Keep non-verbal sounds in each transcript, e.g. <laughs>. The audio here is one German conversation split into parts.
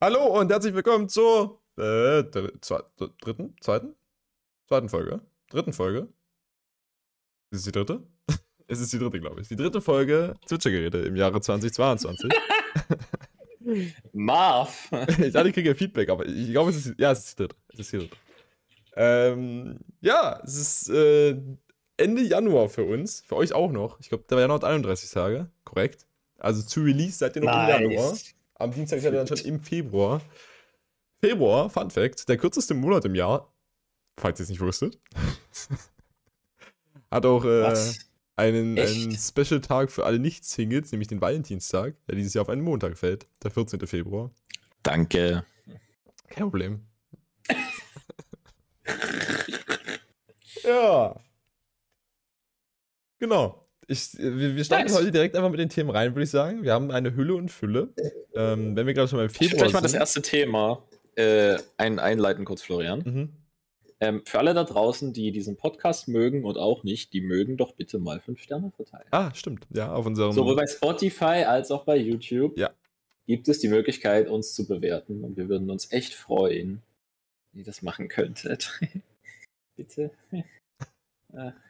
Hallo und herzlich willkommen zur äh, zwei, dritten, zweiten, zweiten Folge, dritten Folge. Ist es die dritte? <laughs> es ist die dritte, glaube ich. Die dritte Folge Zwitschergeräte im Jahre 2022. <laughs> Marv. <laughs> ich dachte, ich kriege Feedback, aber ich glaube, es ist, ja, es ist die dritte. Es ist die dritte. Ähm, ja, es ist äh, Ende Januar für uns, für euch auch noch. Ich glaube, der Januar hat 31 Tage, korrekt. Also zu Release seid ihr noch nice. im Januar. Am Dienstag seid ihr dann schon im Februar. Februar, Fun Fact, der kürzeste Monat im Jahr, falls ihr es nicht wusstet, <laughs> hat auch äh, einen, einen Special-Tag für alle Nicht-Singles, nämlich den Valentinstag, der dieses Jahr auf einen Montag fällt, der 14. Februar. Danke. Kein Problem. <laughs> ja. Genau. Ich, wir, wir starten nice. heute direkt einfach mit den Themen rein, würde ich sagen. Wir haben eine Hülle und Fülle. Ähm, wenn wir gerade schon mal im Februar. Ich vielleicht mal das erste Thema äh, ein, einleiten, kurz, Florian. Mhm. Ähm, für alle da draußen, die diesen Podcast mögen und auch nicht, die mögen doch bitte mal fünf Sterne verteilen. Ah, stimmt. Ja, auf unserem. Sowohl bei Spotify als auch bei YouTube ja. gibt es die Möglichkeit, uns zu bewerten. Und wir würden uns echt freuen, wenn ihr das machen könntet. <laughs> bitte. <laughs>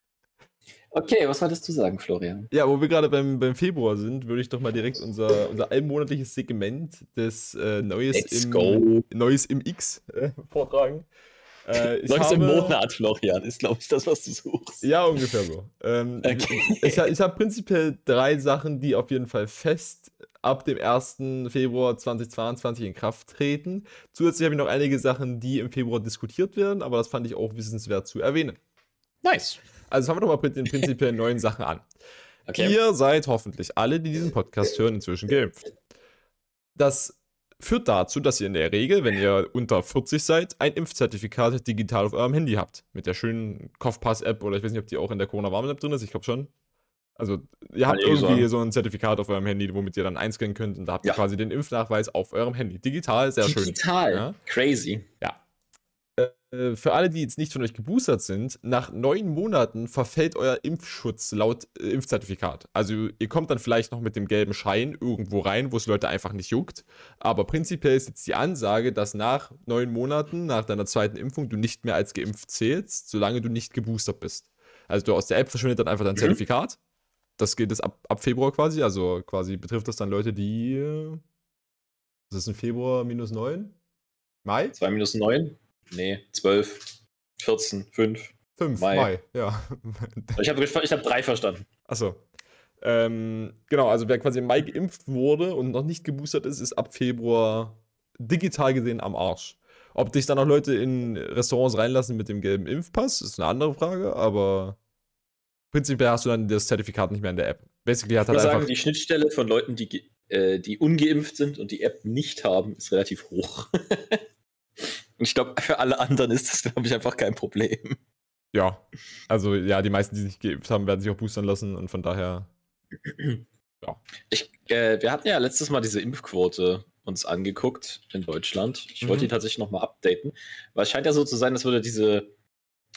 Okay, was wolltest du sagen, Florian? Ja, wo wir gerade beim, beim Februar sind, würde ich doch mal direkt unser, unser allmonatliches Segment des äh, Neues, im, Neues im X äh, <laughs> vortragen. Äh, Neues im Monat, Florian, ist, glaube ich, das, was du suchst. Ja, ungefähr so. Ähm, <laughs> okay. Ich, ich habe prinzipiell drei Sachen, die auf jeden Fall fest ab dem 1. Februar 2022 in Kraft treten. Zusätzlich habe ich noch einige Sachen, die im Februar diskutiert werden, aber das fand ich auch wissenswert zu erwähnen. Nice. Also fangen wir doch mal mit den <laughs> prinzipiell neuen Sachen an. Okay. Ihr seid hoffentlich alle, die diesen Podcast hören, inzwischen geimpft. Das führt dazu, dass ihr in der Regel, wenn ihr unter 40 seid, ein Impfzertifikat digital auf eurem Handy habt. Mit der schönen Kopfpass-App oder ich weiß nicht, ob die auch in der Corona-Warn-App drin ist. Ich glaube schon. Also, ihr habt irgendwie so ein Zertifikat auf eurem Handy, womit ihr dann einscannen könnt und da habt ihr ja. quasi den Impfnachweis auf eurem Handy. Digital, sehr Digital. schön. Digital. Ja? Crazy. Ja. Äh, für alle, die jetzt nicht von euch geboostert sind, nach neun Monaten verfällt euer Impfschutz laut äh, Impfzertifikat. Also ihr kommt dann vielleicht noch mit dem gelben Schein irgendwo rein, wo es Leute einfach nicht juckt. Aber prinzipiell ist jetzt die Ansage, dass nach neun Monaten, nach deiner zweiten Impfung, du nicht mehr als geimpft zählst, solange du nicht geboostert bist. Also du aus der App verschwindet dann einfach dein mhm. Zertifikat. Das geht es ab, ab Februar quasi. Also quasi betrifft das dann Leute, die. Äh, was ist ein Februar minus neun? Mai? 2 minus 9? Nee, 12, 14, 5. 5, Mai. Mai, ja. Ich habe ich hab drei verstanden. Achso. Ähm, genau, also wer quasi im Mai geimpft wurde und noch nicht geboostert ist, ist ab Februar digital gesehen am Arsch. Ob dich dann auch Leute in Restaurants reinlassen mit dem gelben Impfpass, ist eine andere Frage, aber prinzipiell hast du dann das Zertifikat nicht mehr in der App. Basically hat ich halt sagen, die Schnittstelle von Leuten, die, äh, die ungeimpft sind und die App nicht haben, ist relativ hoch. <laughs> Und ich glaube, für alle anderen ist das, glaube ich, einfach kein Problem. Ja, also ja, die meisten, die sich geimpft haben, werden sich auch boostern lassen und von daher. ja. Ich, äh, wir hatten ja letztes Mal diese Impfquote uns angeguckt in Deutschland. Ich mhm. wollte die tatsächlich nochmal updaten, weil es scheint ja so zu sein, dass würde diese,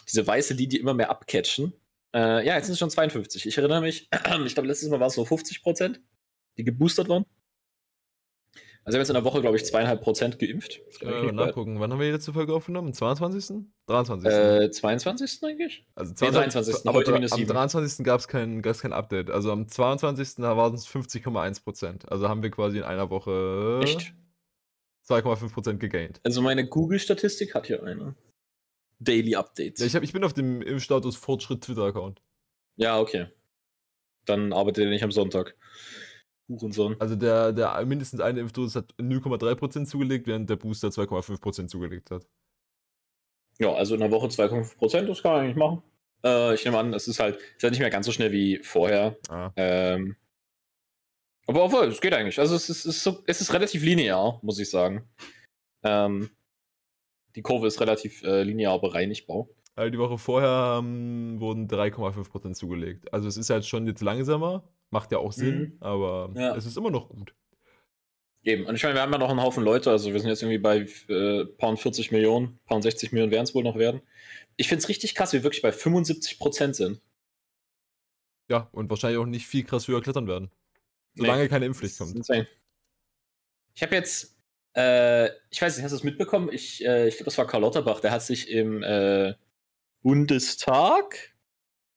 diese weiße Linie immer mehr abcatchen. Äh, ja, jetzt sind es schon 52. Ich erinnere mich, <clears throat> ich glaube, letztes Mal war es so 50 Prozent, die geboostert waren. Also wir haben jetzt in der Woche, glaube ich, zweieinhalb Prozent geimpft. Ich äh, nachgucken. Wann haben wir die letzte Folge aufgenommen? Am 22.? 23. Äh, 22. eigentlich? Also 22, nee, 23. Aber heute minus am 23. gab es kein, kein Update. Also am 22. waren es 50,1 Prozent. Also haben wir quasi in einer Woche 2,5 Prozent gegaint. Also meine Google-Statistik hat hier eine. Daily Updates. Ja, ich, hab, ich bin auf dem Impfstatus Fortschritt Twitter-Account. Ja, okay. Dann arbeitet ihr nicht am Sonntag. Hurensohn. Also der, der mindestens eine Impfdosis hat 0,3% zugelegt, während der Booster 2,5% zugelegt hat. Ja, also in der Woche 2,5%, das kann man eigentlich machen. Äh, ich nehme an, es ist halt, ist halt nicht mehr ganz so schnell wie vorher. Ah. Ähm, aber obwohl, es geht eigentlich. Also es ist, es ist, so, es ist relativ linear, muss ich sagen. Ähm, die Kurve ist relativ äh, linear bereinigbar. Die Woche vorher ähm, wurden 3,5% zugelegt. Also es ist halt schon jetzt langsamer, Macht ja auch Sinn, mhm. aber ja. es ist immer noch gut. Eben. Und ich meine, wir haben ja noch einen Haufen Leute, also wir sind jetzt irgendwie bei äh, paar 40 Millionen, paar 60 Millionen werden es wohl noch werden. Ich finde es richtig krass, wie wir wirklich bei 75 Prozent sind. Ja, und wahrscheinlich auch nicht viel krass höher klettern werden. Solange nee. keine Impfpflicht kommt. Ich habe jetzt Äh, ich weiß nicht, hast du es mitbekommen? Ich, äh, ich glaube, das war Karl Lauterbach, der hat sich im äh, Bundestag?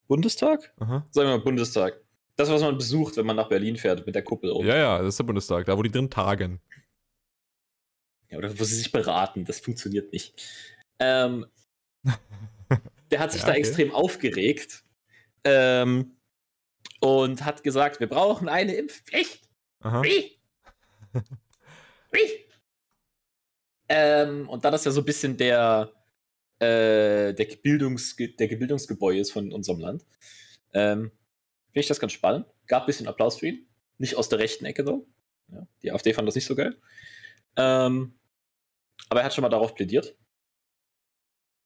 Bundestag? Aha. Sagen wir mal Bundestag. Das, was man besucht, wenn man nach Berlin fährt mit der Kuppel oben. Ja, ja, das ist der Bundestag, da wo die drin tagen. Ja, oder wo sie sich beraten, das funktioniert nicht. Ähm, <laughs> der hat sich ja, da okay. extrem aufgeregt ähm, und hat gesagt, wir brauchen eine Impfpflicht. Aha. Wie? Wie? <laughs> Ähm, und da das ja so ein bisschen der, äh, der, Bildungs der Gebildungsgebäude ist von unserem Land, ähm, finde ich das ganz spannend. Gab ein bisschen Applaus für ihn. Nicht aus der rechten Ecke, so. Ja, die AfD fand das nicht so geil. Ähm, aber er hat schon mal darauf plädiert.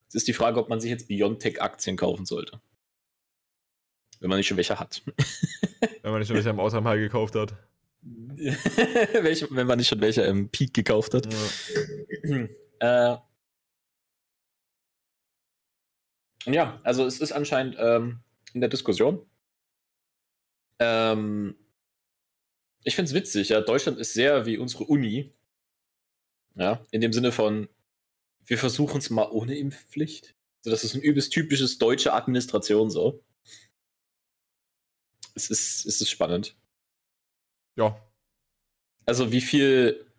Es ist die Frage, ob man sich jetzt Biontech-Aktien kaufen sollte. Wenn man nicht schon welche hat. <laughs> Wenn man nicht schon welche am Außermal gekauft hat. <laughs> wenn man nicht schon welche im Peak gekauft hat. Ja. äh, ja, also es ist anscheinend ähm, in der Diskussion. Ähm, ich finde es witzig, ja. Deutschland ist sehr wie unsere Uni. Ja, in dem Sinne von, wir versuchen es mal ohne Impfpflicht. Also das ist ein übelst typisches deutsche Administration so. Es ist, es ist spannend. Ja. Also wie viel,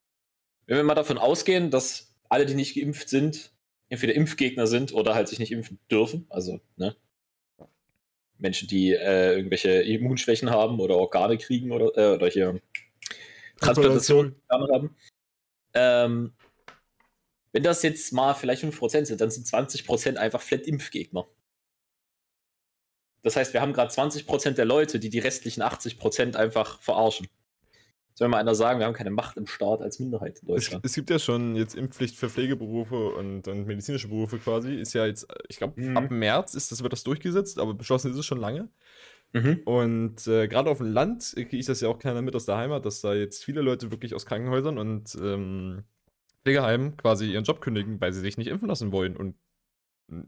wenn wir mal davon ausgehen, dass alle, die nicht geimpft sind, entweder Impfgegner sind oder halt sich nicht impfen dürfen, also ne, Menschen, die äh, irgendwelche Immunschwächen haben oder Organe kriegen oder, äh, oder hier Transplantation haben. Ähm, wenn das jetzt mal vielleicht 5% sind, dann sind 20% einfach flat Impfgegner. Das heißt, wir haben gerade 20% der Leute, die die restlichen 80% einfach verarschen. Soll mal einer sagen, wir haben keine Macht im Staat als Minderheit in Deutschland. Es, es gibt ja schon jetzt Impfpflicht für Pflegeberufe und, und medizinische Berufe quasi. Ist ja jetzt, ich glaube, mhm. ab März ist das, wird das durchgesetzt, aber beschlossen ist es schon lange. Mhm. Und äh, gerade auf dem Land kriege ich das ja auch keiner mit aus der Heimat, dass da jetzt viele Leute wirklich aus Krankenhäusern und ähm, Pflegeheimen quasi ihren Job kündigen, weil sie sich nicht impfen lassen wollen und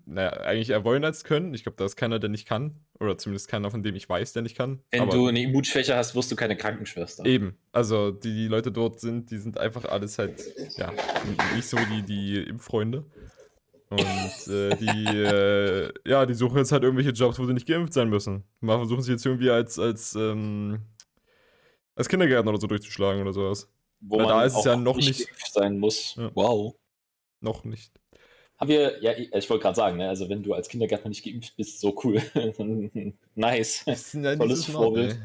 naja, eigentlich eher wollen als können. Ich glaube, da ist keiner, der nicht kann. Oder zumindest keiner, von dem ich weiß, der nicht kann. Wenn Aber du eine Immunschwäche hast, wirst du keine Krankenschwester. Eben. Also die, die Leute dort sind, die sind einfach alles halt, ja, nicht so die, die Impffreunde. Und äh, die, äh, ja, die suchen jetzt halt irgendwelche Jobs, wo sie nicht geimpft sein müssen. Mal versuchen sie jetzt irgendwie als, als, ähm, als Kindergärtner oder so durchzuschlagen oder sowas. Wo Weil man da ist es ja noch nicht, nicht sein muss. Ja. Wow. Noch nicht. Haben wir, ja, ich wollte gerade sagen, ne, also wenn du als Kindergärtner nicht geimpft bist, so cool. <laughs> nice. Tolles Vorbild.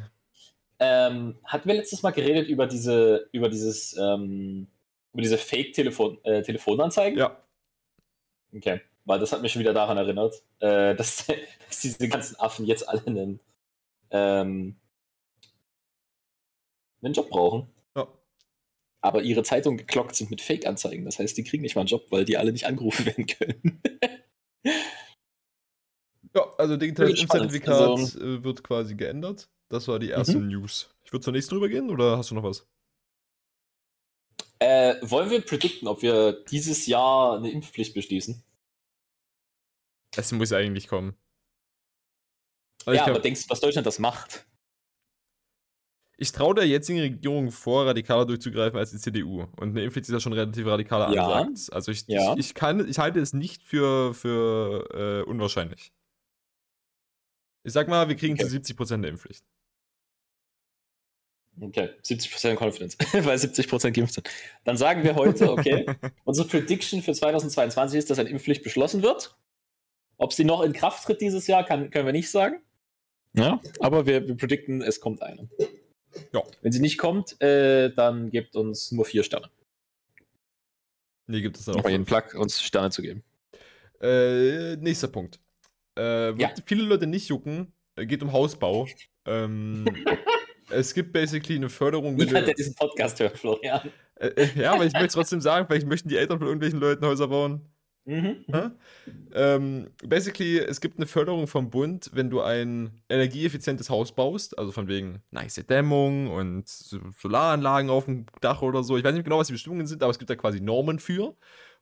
Ähm, hatten wir letztes Mal geredet über diese, über dieses, ähm, über diese Fake-Telefonanzeigen? -Telefon ja. Okay. Weil das hat mich schon wieder daran erinnert, äh, <laughs> dass, dass, diese ganzen Affen jetzt alle einen, ähm, einen Job brauchen aber ihre Zeitungen geklockt sind mit Fake-Anzeigen. Das heißt, die kriegen nicht mal einen Job, weil die alle nicht angerufen <laughs> werden können. ja, also digitales Impfzertifikat also, äh, wird quasi geändert. Das war die erste mhm. News. Ich würde zur nächsten rübergehen oder hast du noch was? Äh, wollen wir predikten, ob wir dieses Jahr eine Impfpflicht beschließen? Es muss eigentlich kommen. Also ja, aber denkst du, was Deutschland das macht? Ich traue der jetzigen Regierung vor, radikaler durchzugreifen als die CDU. Und eine Impfpflicht ist ja schon relativ radikal ja. angesagt. Also ich, ja. ich, ich, kann, ich halte es nicht für, für äh, unwahrscheinlich. Ich sag mal, wir kriegen okay. zu 70% der Impfpflicht. Okay, 70% Confidence, <laughs> weil 70% geimpft sind. Dann sagen wir heute, okay, <laughs> unsere Prediction für 2022 ist, dass eine Impfpflicht beschlossen wird. Ob sie noch in Kraft tritt dieses Jahr, kann, können wir nicht sagen. Ja, aber wir, wir predikten, es kommt eine. Ja. Wenn sie nicht kommt, äh, dann gebt uns nur vier Sterne. Nee, gibt es dann auch. Bei jedem Plug uns Sterne zu geben. Äh, nächster Punkt. Äh, ja. viele Leute nicht jucken, äh, geht um Hausbau. ähm, <laughs> es gibt basically eine Förderung. Niemand, der diesen Podcast hört, Florian. Äh, äh, ja, aber ich möchte trotzdem sagen, vielleicht möchten die Eltern von irgendwelchen Leuten Häuser bauen. Mhm. Ähm, basically, es gibt eine Förderung vom Bund, wenn du ein energieeffizientes Haus baust, also von wegen nice Dämmung und Solaranlagen auf dem Dach oder so. Ich weiß nicht genau, was die Bestimmungen sind, aber es gibt da quasi Normen für.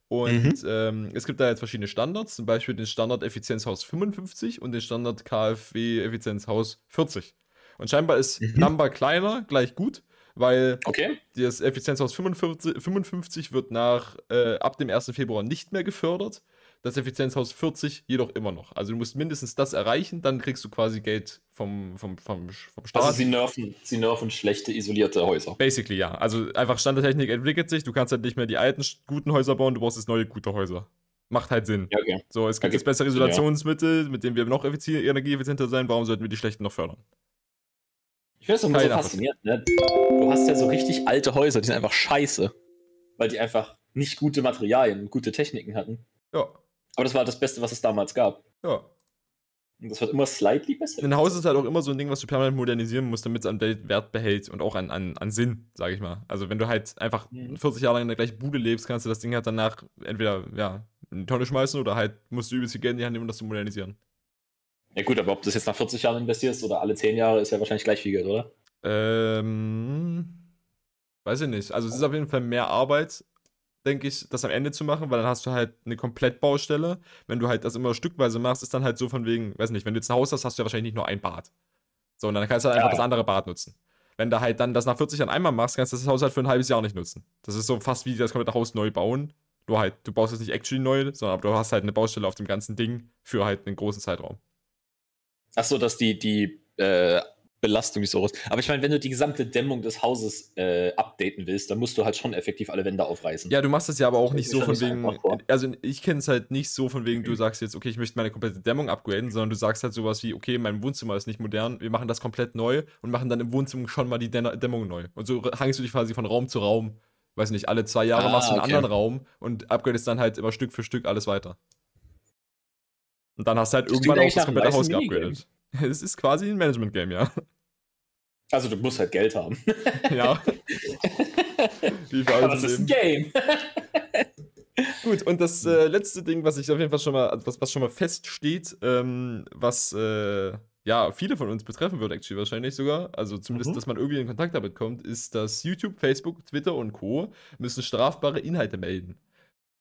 Und mhm. ähm, es gibt da jetzt verschiedene Standards, zum Beispiel den Standard Effizienzhaus 55 und den Standard KfW Effizienzhaus 40. Und scheinbar ist mhm. Number kleiner gleich gut. Weil okay. das Effizienzhaus 55, 55 wird nach äh, ab dem 1. Februar nicht mehr gefördert. Das Effizienzhaus 40 jedoch immer noch. Also du musst mindestens das erreichen, dann kriegst du quasi Geld vom, vom, vom, vom Staat. Also sie nerven, sie nerven schlechte, isolierte Häuser. Basically, ja. Also einfach Standardtechnik entwickelt sich, du kannst halt nicht mehr die alten guten Häuser bauen, du brauchst jetzt neue gute Häuser. Macht halt Sinn. Ja, okay. So, es gibt Okay. jetzt bessere Isolationsmittel, mit denen wir noch effizi- energieeffizienter sein. Warum sollten wir die schlechten noch fördern? Ich finde es immer so faszinierend, ne? Du hast ja so richtig alte Häuser, die sind einfach scheiße. Weil die einfach nicht gute Materialien und gute Techniken hatten. Ja, Aber das war das Beste, was es damals gab. ja. Und das wird immer slightly besser. Ein Haus ist halt auch immer so ein Ding, was du permanent modernisieren musst, damit es an Wert behält und auch an, an, an Sinn, sage ich mal. Also wenn du halt einfach Mhm. 40 Jahre lang in der gleichen Bude lebst, kannst du das Ding halt danach entweder ja, in die Tonne schmeißen oder halt musst du übelst viel Geld in die Hand nehmen, um das zu modernisieren. Ja gut, aber ob du das jetzt nach 40 Jahren investierst oder alle 10 Jahre, ist ja wahrscheinlich gleich viel Geld, oder? Ähm, weiß ich nicht. Also es ist auf jeden Fall mehr Arbeit, denke ich, das am Ende zu machen, weil dann hast du halt eine Komplettbaustelle. Wenn du halt das immer stückweise machst, ist dann halt so von wegen, weiß nicht, wenn du jetzt ein Haus hast, hast du ja wahrscheinlich nicht nur ein Bad. So, und dann kannst du halt Ja, einfach das ja. andere Bad nutzen. Wenn du halt dann das nach 40 Jahren einmal machst, kannst du das Haus halt für ein halbes Jahr nicht nutzen. Das ist so fast wie das komplette Haus neu bauen. Nur halt, du baust es nicht actually neu, sondern du hast halt eine Baustelle auf dem ganzen Ding für halt einen großen Zeitraum. Ach so, dass die, die äh, Belastung nicht so groß Aber ich meine, wenn du die gesamte Dämmung des Hauses äh, updaten willst, dann musst du halt schon effektiv alle Wände aufreißen. Ja, du machst das ja aber auch Das nicht ist so von wegen. Also ich kenne es halt nicht so von wegen, Mhm. du sagst jetzt, okay, ich möchte meine komplette Dämmung upgraden, sondern du sagst halt sowas wie, okay, mein Wohnzimmer ist nicht modern, wir machen das komplett neu und machen dann im Wohnzimmer schon mal die Dä- Dämmung neu. Und so hangst du dich quasi von Raum zu Raum, weiß nicht, alle zwei Jahre Ah, machst du einen okay. anderen Raum und upgradest dann halt immer Stück für Stück alles weiter. Und dann hast du halt Das irgendwann auch das komplette Haus geupgradet. Es ist quasi ein Management-Game, ja. Also du musst halt Geld haben. <laughs> ja. Wie alles das ist ein. Game. <laughs> Gut, und das äh, letzte Ding, was ich auf jeden Fall schon mal, was, was schon mal feststeht, ähm, was äh, ja viele von uns betreffen wird, actually wahrscheinlich sogar, also zumindest, Mhm. dass man irgendwie in Kontakt damit kommt, ist, dass YouTube, Facebook, Twitter und Co. müssen strafbare Inhalte melden.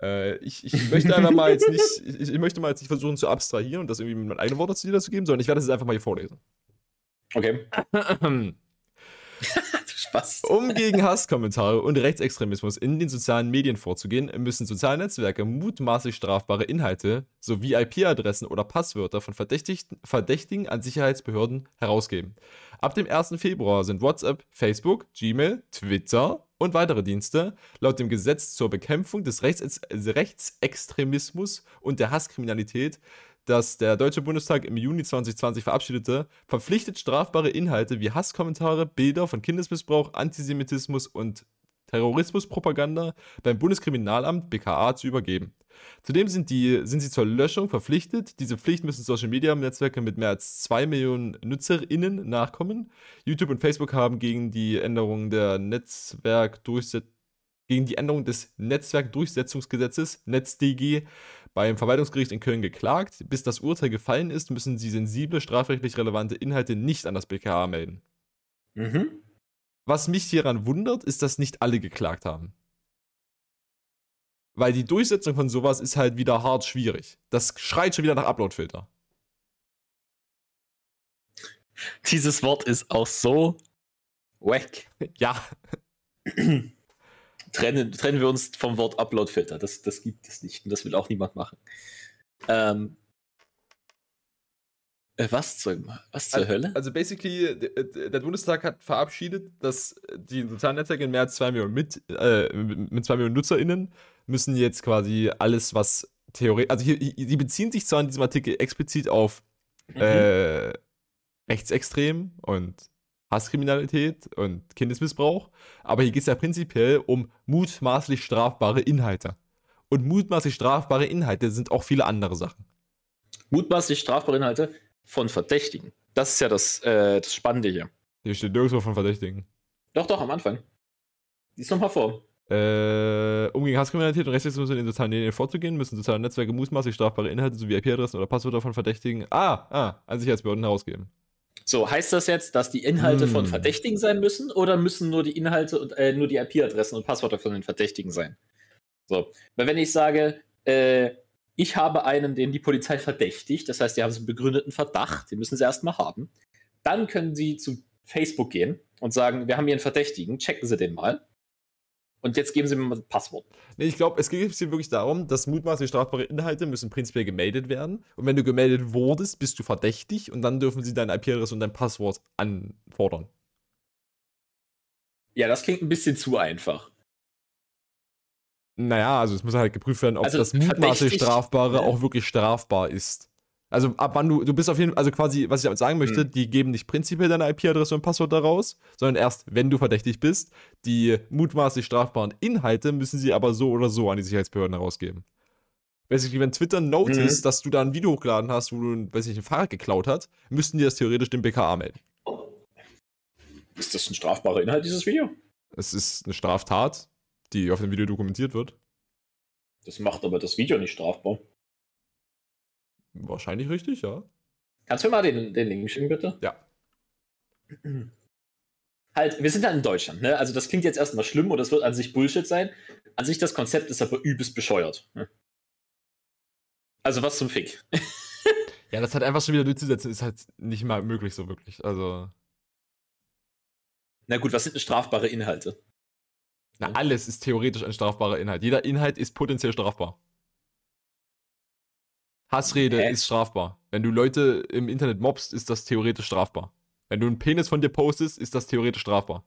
Äh, ich, ich möchte einfach mal jetzt nicht, ich, ich möchte mal jetzt nicht versuchen zu abstrahieren und das irgendwie mit meinen eigenen Worten zu zu geben, sondern ich werde es jetzt einfach mal hier vorlesen. Okay. <clears throat> Spaß. Um gegen Hasskommentare und Rechtsextremismus in den sozialen Medien vorzugehen, müssen soziale Netzwerke mutmaßlich strafbare Inhalte sowie IP-Adressen oder Passwörter von Verdächtigen an Sicherheitsbehörden herausgeben. Ab dem 1. Februar sind WhatsApp, Facebook, Gmail, Twitter und weitere Dienste. Laut dem Gesetz zur Bekämpfung des Rechts Rechtsextremismus und der Hasskriminalität das der Deutsche Bundestag im Juni 2020 verabschiedete, verpflichtet strafbare Inhalte wie Hasskommentare, Bilder von Kindesmissbrauch, Antisemitismus und Terrorismuspropaganda beim Bundeskriminalamt BKA zu übergeben. Zudem sind, die, sind sie zur Löschung verpflichtet. Diese Pflicht müssen Social Media Netzwerke mit mehr als 2 Millionen NutzerInnen nachkommen. YouTube und Facebook haben gegen die Änderung der Netzwerkdurchsetzung gegen die Änderung des Netzwerkdurchsetzungsgesetzes NetzDG beim Verwaltungsgericht in Köln geklagt. Bis das Urteil gefallen ist, müssen sie sensible, strafrechtlich relevante Inhalte nicht an das BKA melden. Mhm. Was mich hieran wundert, ist, dass nicht alle geklagt haben. Weil die Durchsetzung von sowas ist halt wieder hart schwierig. Das schreit schon wieder nach Uploadfilter. Dieses Wort ist auch so wack. Ja, <clears throat> trennen, trennen wir uns vom Wort Upload-Filter. Das, das gibt es nicht und das will auch niemand machen. Ähm, äh, was zur, was zur Hölle? Also basically, der, der Bundestag hat verabschiedet, dass die sozialen Netzwerke in mehr als 2 Millionen mit, äh, mit 2 Millionen NutzerInnen müssen jetzt quasi alles, was theoretisch, also hier, hier- die beziehen sich zwar in diesem Artikel explizit auf Mhm. äh, Rechtsextrem und Hasskriminalität und Kindesmissbrauch, aber hier geht es ja prinzipiell um mutmaßlich strafbare Inhalte. Und mutmaßlich strafbare Inhalte sind auch viele andere Sachen. Mutmaßlich strafbare Inhalte von Verdächtigen. Das ist ja das, äh, das Spannende hier. Hier steht nirgendwo von Verdächtigen. Doch, doch, am Anfang. Lies nochmal vor. Äh, um gegen Hasskriminalität und Rechtsextremismus in den sozialen Medien vorzugehen, müssen soziale Netzwerke mutmaßlich strafbare Inhalte sowie IP-Adressen oder Passwörter von Verdächtigen ah, ah, an Sicherheitsbehörden herausgeben. So, heißt das jetzt, dass die Inhalte von Hm. Verdächtigen sein müssen oder müssen nur die Inhalte und äh, nur die IP-Adressen und Passwörter von den Verdächtigen sein? So, weil wenn ich sage, äh, ich habe einen, den die Polizei verdächtigt, das heißt, die haben so einen begründeten Verdacht, den müssen sie erstmal haben, dann können sie zu Facebook gehen und sagen, wir haben hier einen Verdächtigen, checken Sie den mal. Und jetzt geben Sie mir mal das Passwort. Nee, ich glaube, es geht hier wirklich darum, dass mutmaßlich strafbare Inhalte müssen prinzipiell gemeldet werden. Und wenn du gemeldet wurdest, bist du verdächtig und dann dürfen sie deine IP-Adresse und dein Passwort anfordern. Ja, das klingt ein bisschen zu einfach. Naja, also es muss halt geprüft werden, ob also das mutmaßlich Strafbare ja. auch wirklich strafbar ist. Also ab wann du, du bist auf jeden Fall, also quasi, was ich damit sagen möchte, mhm. die geben nicht prinzipiell deine IP-Adresse und Passwort daraus, sondern erst, wenn du verdächtig bist. Die mutmaßlich strafbaren Inhalte müssen sie aber so oder so an die Sicherheitsbehörden herausgeben. Basically, wenn Twitter notice, mhm. dass du da ein Video hochgeladen hast, wo du, weiß ich, ein Fahrrad geklaut hast, müssten die das theoretisch dem BKA melden. Ist das ein strafbarer Inhalt, dieses Video? Es ist eine Straftat, die auf dem Video dokumentiert wird. Das macht aber das Video nicht strafbar. Wahrscheinlich richtig, ja. Kannst du mir mal den, den Link schicken, bitte? Ja. <clears throat> Halt, wir sind halt in Deutschland, ne? Also das klingt jetzt erstmal schlimm und das wird an sich Bullshit sein. An sich das Konzept ist aber übelst bescheuert. Ne? Also was zum Fick. <laughs> ja, das halt einfach schon wieder durchzusetzen, ist halt nicht mal möglich so wirklich. Also. Na gut, was sind denn strafbare Inhalte? Na, alles ist theoretisch ein strafbarer Inhalt. Jeder Inhalt ist potenziell strafbar. Hassrede Hä? ist strafbar. Wenn du Leute im Internet mobst, ist das theoretisch strafbar. Wenn du einen Penis von dir postest, ist das theoretisch strafbar.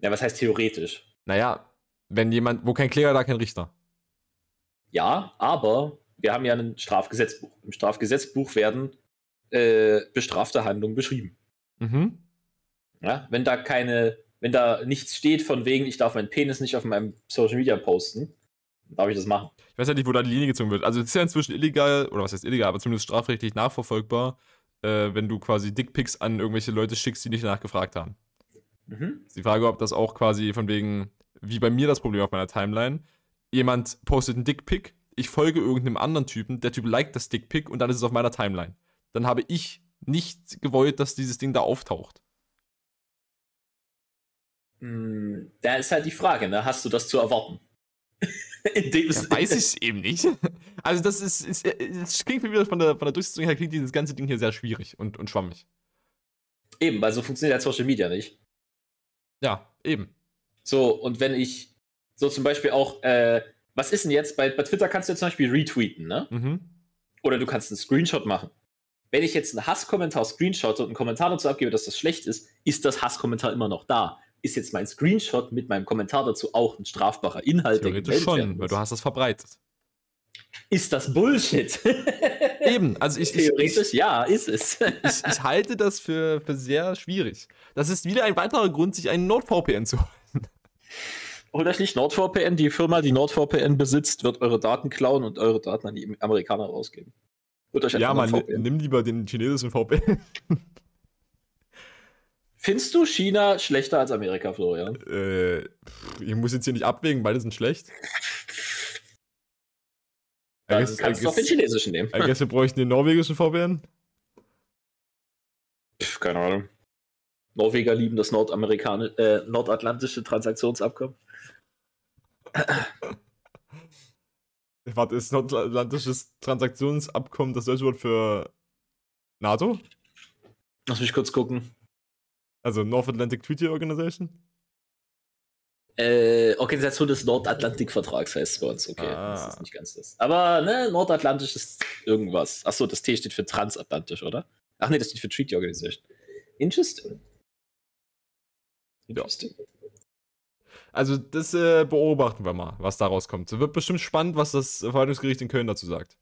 Ja, was heißt theoretisch? Naja, wenn jemand, wo kein Kläger, da kein Richter. Ja, aber wir haben ja ein Strafgesetzbuch. Im Strafgesetzbuch werden äh, bestrafte Handlungen beschrieben. Mhm. Ja, wenn da keine, wenn da nichts steht von wegen, ich darf meinen Penis nicht auf meinem Social Media posten, darf ich das machen. Ich weiß ja nicht, wo da die Linie gezogen wird. Also es ist ja inzwischen illegal, oder was heißt illegal, aber zumindest strafrechtlich nachverfolgbar, äh, wenn du quasi Dickpics an irgendwelche Leute schickst, die nicht nachgefragt haben. Mhm. Ist die Frage, ob das auch quasi von wegen, wie bei mir das Problem auf meiner Timeline, jemand postet einen Dickpic, ich folge irgendeinem anderen Typen, der Typ liked das Dickpic und dann ist es auf meiner Timeline. Dann habe ich nicht gewollt, dass dieses Ding da auftaucht. Hm, da ist halt die Frage, ne? Hast du das zu erwarten? <laughs> Ja, weiß ich eben nicht. <laughs> Also das ist, ist, ist klingt wieder von der, von der Durchsetzung her, klingt dieses ganze Ding hier sehr schwierig und, und schwammig. Eben, weil so funktioniert ja Social Media nicht. Ja, eben. So, und wenn ich so zum Beispiel auch, äh, was ist denn jetzt, bei, bei Twitter kannst du jetzt zum Beispiel retweeten, ne? Mhm. Oder du kannst einen Screenshot machen. Wenn ich jetzt einen Hasskommentar screenshotte und einen Kommentar dazu abgebe, dass das schlecht ist, ist das Hasskommentar immer noch da ist jetzt mein Screenshot mit meinem Kommentar dazu auch ein strafbarer Inhalt? Theoretisch schon, weil du hast das verbreitet. Ist das Bullshit? <laughs> Eben, also ich. Theoretisch ich, ja, ist es. <laughs> ich, ich, halte das für, für sehr schwierig. Das ist wieder ein weiterer Grund, sich einen NordVPN zu holen. Holt euch nicht NordVPN. Die Firma, die NordVPN besitzt, wird eure Daten klauen und eure Daten an die Amerikaner rausgeben. Ja, man, nimm lieber den chinesischen VPN. Findest du China schlechter als Amerika, Florian? Äh, ich muss jetzt hier nicht abwägen, beide sind schlecht. Dann guess, kannst du auch den chinesischen nehmen. Ich guess, wir bräuchten den norwegischen VPN. Pff, keine Ahnung. Norweger lieben das Nordamerikanische, äh, nordatlantische Transaktionsabkommen. <laughs> Warte, ist nordatlantisches Transaktionsabkommen das deutsche Wort für NATO? Lass mich kurz gucken. Also North Atlantic Treaty Organization? Äh, Organisation des Nordatlantikvertrags heißt es bei uns. Okay, ah. das ist nicht ganz das. Aber ne, Nordatlantisch ist irgendwas. Achso, das T steht für transatlantisch, oder? Ach nee, das steht für Treaty Organization. Interesting. Interesting. Ja. Also das äh, beobachten wir mal, was daraus kommt. Es wird bestimmt spannend, was das Verwaltungsgericht in Köln dazu sagt.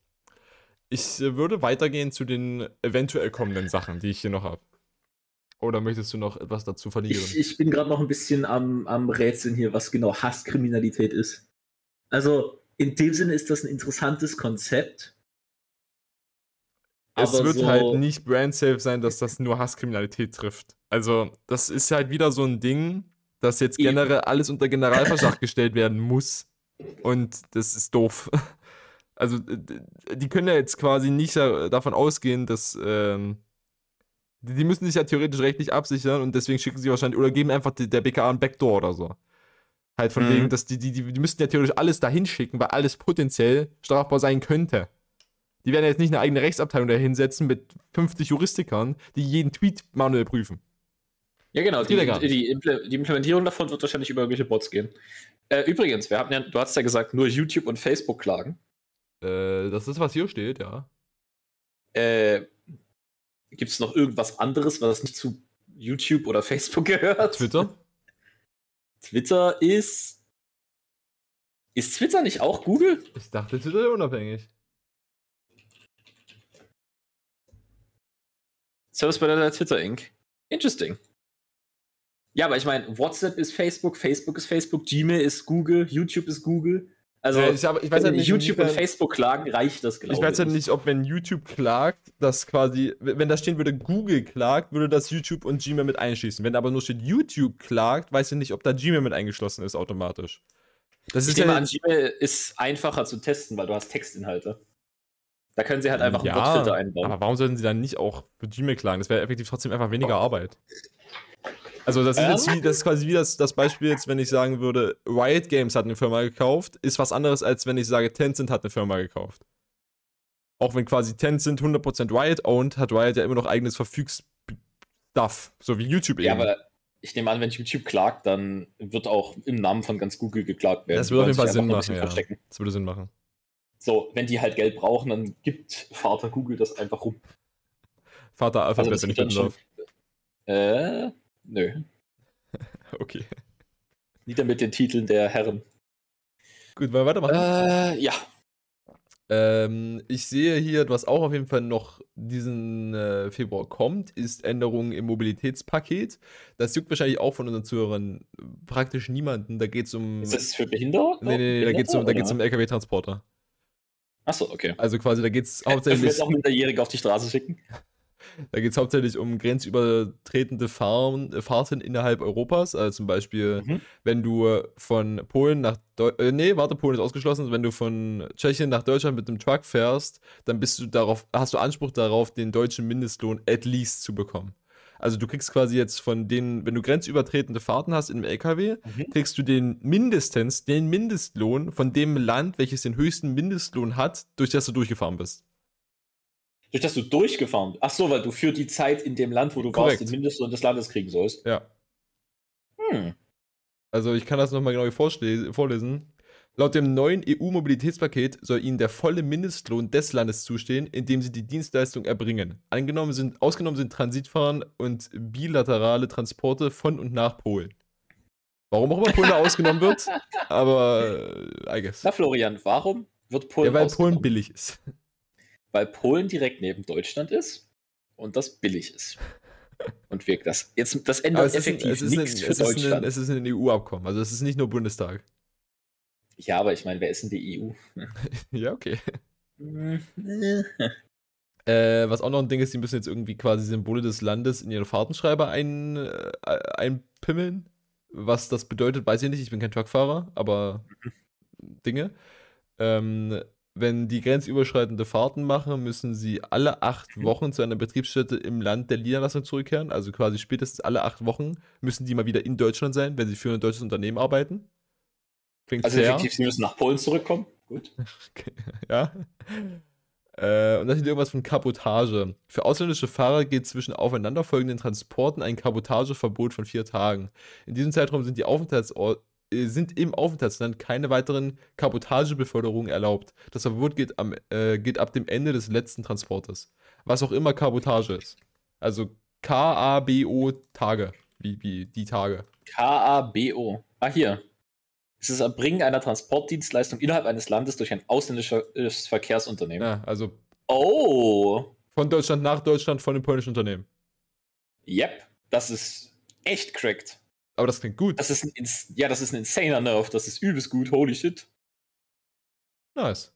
Ich äh, würde weitergehen zu den eventuell kommenden Sachen, die ich hier noch habe. Oder möchtest du noch etwas dazu verlieren? Ich, ich bin gerade noch ein bisschen am, am Rätseln hier, was genau Hasskriminalität ist. Also, in dem Sinne ist das ein interessantes Konzept. Es wird so halt nicht brandsafe sein, dass das nur Hasskriminalität trifft. Also, das ist halt wieder so ein Ding, dass jetzt generell alles unter Generalverdacht gestellt werden muss. Und das ist doof. <laughs> Also, die können ja jetzt quasi nicht davon ausgehen, dass. Ähm, die müssen sich ja theoretisch rechtlich absichern und deswegen schicken sie wahrscheinlich oder geben einfach der BKA ein Backdoor oder so. Halt von mhm. wegen, dass die, die, die, die müssten ja theoretisch alles dahin schicken, weil alles potenziell strafbar sein könnte. Die werden jetzt nicht eine eigene Rechtsabteilung da hinsetzen mit 50 Juristikern, die jeden Tweet manuell prüfen. Ja, genau. Die, die, Imple die, Implementierung davon wird wahrscheinlich über irgendwelche Bots gehen. Äh, übrigens, wir haben ja, du hast ja gesagt, nur YouTube und Facebook klagen. Äh, das ist, was hier steht, ja. Äh, Gibt es noch irgendwas anderes, was nicht zu YouTube oder <laughs> Facebook gehört? Twitter? Twitter ist. Ist Twitter nicht auch Google? Ich dachte, Twitter ist unabhängig. Service Provider Twitter Inc. Interesting. Ja, aber ich meine, WhatsApp ist Facebook, Facebook ist Facebook, Gmail ist Google, YouTube ist Google. Also, ja, ich, hab, ich weiß wenn nicht, YouTube und Facebook klagen, reicht das, glaube ich. Ich weiß ja nicht, ob wenn YouTube klagt, das quasi, wenn da stehen würde, Google klagt, würde das YouTube und Gmail mit einschließen. Wenn aber nur steht, YouTube klagt, weiß ich nicht, ob da Gmail mit eingeschlossen ist automatisch. Das ich ist nehme ja, an, Gmail ist einfacher zu testen, weil du hast Textinhalte. Da können sie halt einfach ja, einen Botfilter einbauen. Aber warum sollten sie dann nicht auch für Gmail klagen? Das wäre effektiv trotzdem einfach weniger Arbeit. Also das ist jetzt wie, das ist quasi wie das, das Beispiel jetzt, wenn ich sagen würde, Riot Games hat eine Firma gekauft, ist was anderes, als wenn ich sage, Tencent hat eine Firma gekauft. Auch wenn quasi Tencent 100% Riot owned, hat Riot ja immer noch eigenes Verfügsstuff, so wie YouTube eben. Ja, aber ich nehme an, wenn YouTube klagt, dann wird auch im Namen von ganz Google geklagt werden. Das würde auf jeden Fall Sinn machen, ja. Das würde Sinn machen. So, wenn die halt Geld brauchen, dann gibt Vater Google das einfach rum. Vater Alphabet, also wenn ich bitten darf. Äh, Nö. <laughs> okay. Nieder mit den Titeln der Herren. Gut, wollen wir weitermachen? Äh, ja. Ähm, ich sehe hier, was auch auf jeden Fall noch diesen äh, Februar kommt, ist Änderungen im Mobilitätspaket. Das juckt wahrscheinlich auch von unseren Zuhörern praktisch niemanden. Da geht es um. Ist das für Behinderte? Nee, nee, nee, da geht es um, um LKW-Transporter. Achso, okay. Also quasi, da geht es <laughs> hauptsächlich. Ich will auch Minderjährige auf die Straße schicken. Da geht es hauptsächlich um grenzübertretende Fahren, Fahrten innerhalb Europas. Also zum Beispiel, mhm. wenn du von Polen nach Deu äh, nee, warte, Polen ist ausgeschlossen. Wenn du von Tschechien nach Deutschland mit dem Truck fährst, dann bist du darauf, hast du Anspruch darauf, den deutschen Mindestlohn at least zu bekommen. Also du kriegst quasi jetzt von den, wenn du grenzübertretende Fahrten hast im LKW, mhm. kriegst du den mindestens, den Mindestlohn von dem Land, welches den höchsten Mindestlohn hat, durch das du durchgefahren bist. Durch das du durchgefahren bist. Ach so, weil du für die Zeit in dem Land, wo du Korrekt. warst, den Mindestlohn des Landes kriegen sollst. Ja. Hm. Also ich kann das nochmal genau vorlesen. Laut dem neuen EU-Mobilitätspaket soll ihnen der volle Mindestlohn des Landes zustehen, in dem sie die Dienstleistung erbringen. Angenommen sind, ausgenommen sind Transitfahren und bilaterale Transporte von und nach Polen. Warum auch immer Polen <laughs> ausgenommen wird, aber äh, I guess. Na Florian, warum wird Polen Ja, weil Polen billig ist weil Polen direkt neben Deutschland ist und das billig ist. Und wirkt das. Jetzt, das ändert effektiv nichts für es Deutschland. Ein, es ist ein EU-Abkommen, also es ist nicht nur Bundestag. Ja, aber ich meine, wer ist in die EU? <laughs> ja, okay. <laughs> äh, was auch noch ein Ding ist, die müssen jetzt irgendwie quasi Symbole des Landes in ihren Fahrtenschreiber ein, äh, einpimmeln. Was das bedeutet, weiß ich nicht. Ich bin kein Truckfahrer, aber mhm. Dinge. Ähm, wenn die grenzüberschreitende Fahrten machen, müssen sie alle acht mhm. Wochen zu einer Betriebsstätte im Land der Niederlassung zurückkehren. Also quasi spätestens alle acht Wochen müssen die mal wieder in Deutschland sein, wenn sie für ein deutsches Unternehmen arbeiten. Klingt also fair. effektiv, sie müssen nach Polen zurückkommen. Gut. <laughs> ja. Äh, und dann steht irgendwas von Kabotage. Für ausländische Fahrer geht zwischen aufeinanderfolgenden Transporten ein Kabotageverbot von vier Tagen. In diesem Zeitraum sind die Aufenthaltsorte sind im Aufenthaltsland keine weiteren Kabotagebeförderungen erlaubt. Das Verbot geht, am, äh, geht ab dem Ende des letzten Transportes. Was auch immer Kabotage ist. Also K-A-B-O Tage. Wie, wie die Tage. K-A-B-O. Ah, hier. Es ist das Erbringen einer Transportdienstleistung innerhalb eines Landes durch ein ausländisches Verkehrsunternehmen. Ja, also. Oh! Von Deutschland nach Deutschland von einem polnischen Unternehmen. Yep, das ist echt cracked. Aber das klingt gut. Das ist ein, ja, das ist ein insaner Nerf. Das ist übelst gut. Holy shit. Nice.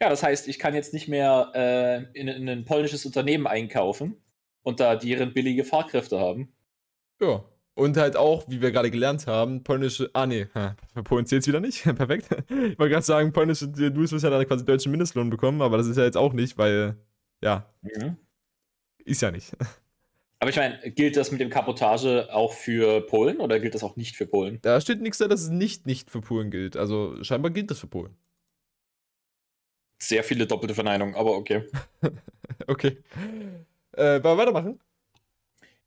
Ja, das heißt, ich kann jetzt nicht mehr äh, in, in, ein polnisches Unternehmen einkaufen und da deren billige Fahrkräfte haben. Ja. Und halt auch, wie wir gerade gelernt haben, polnische. Ah, nee, Polen zählt es wieder nicht. <laughs> Perfekt. Ich wollte gerade sagen, polnische Dudes müssen ja dann quasi deutschen Mindestlohn bekommen, aber das ist ja jetzt auch nicht, weil. Ja. Mhm. Ist ja nicht. Aber ich meine, gilt das mit dem Kapotage auch für Polen oder gilt das auch nicht für Polen? Da steht nichts da, dass es nicht nicht für Polen gilt. Also scheinbar gilt das für Polen. Sehr viele doppelte Verneinungen, aber okay. <laughs> okay. Äh, wollen wir weitermachen?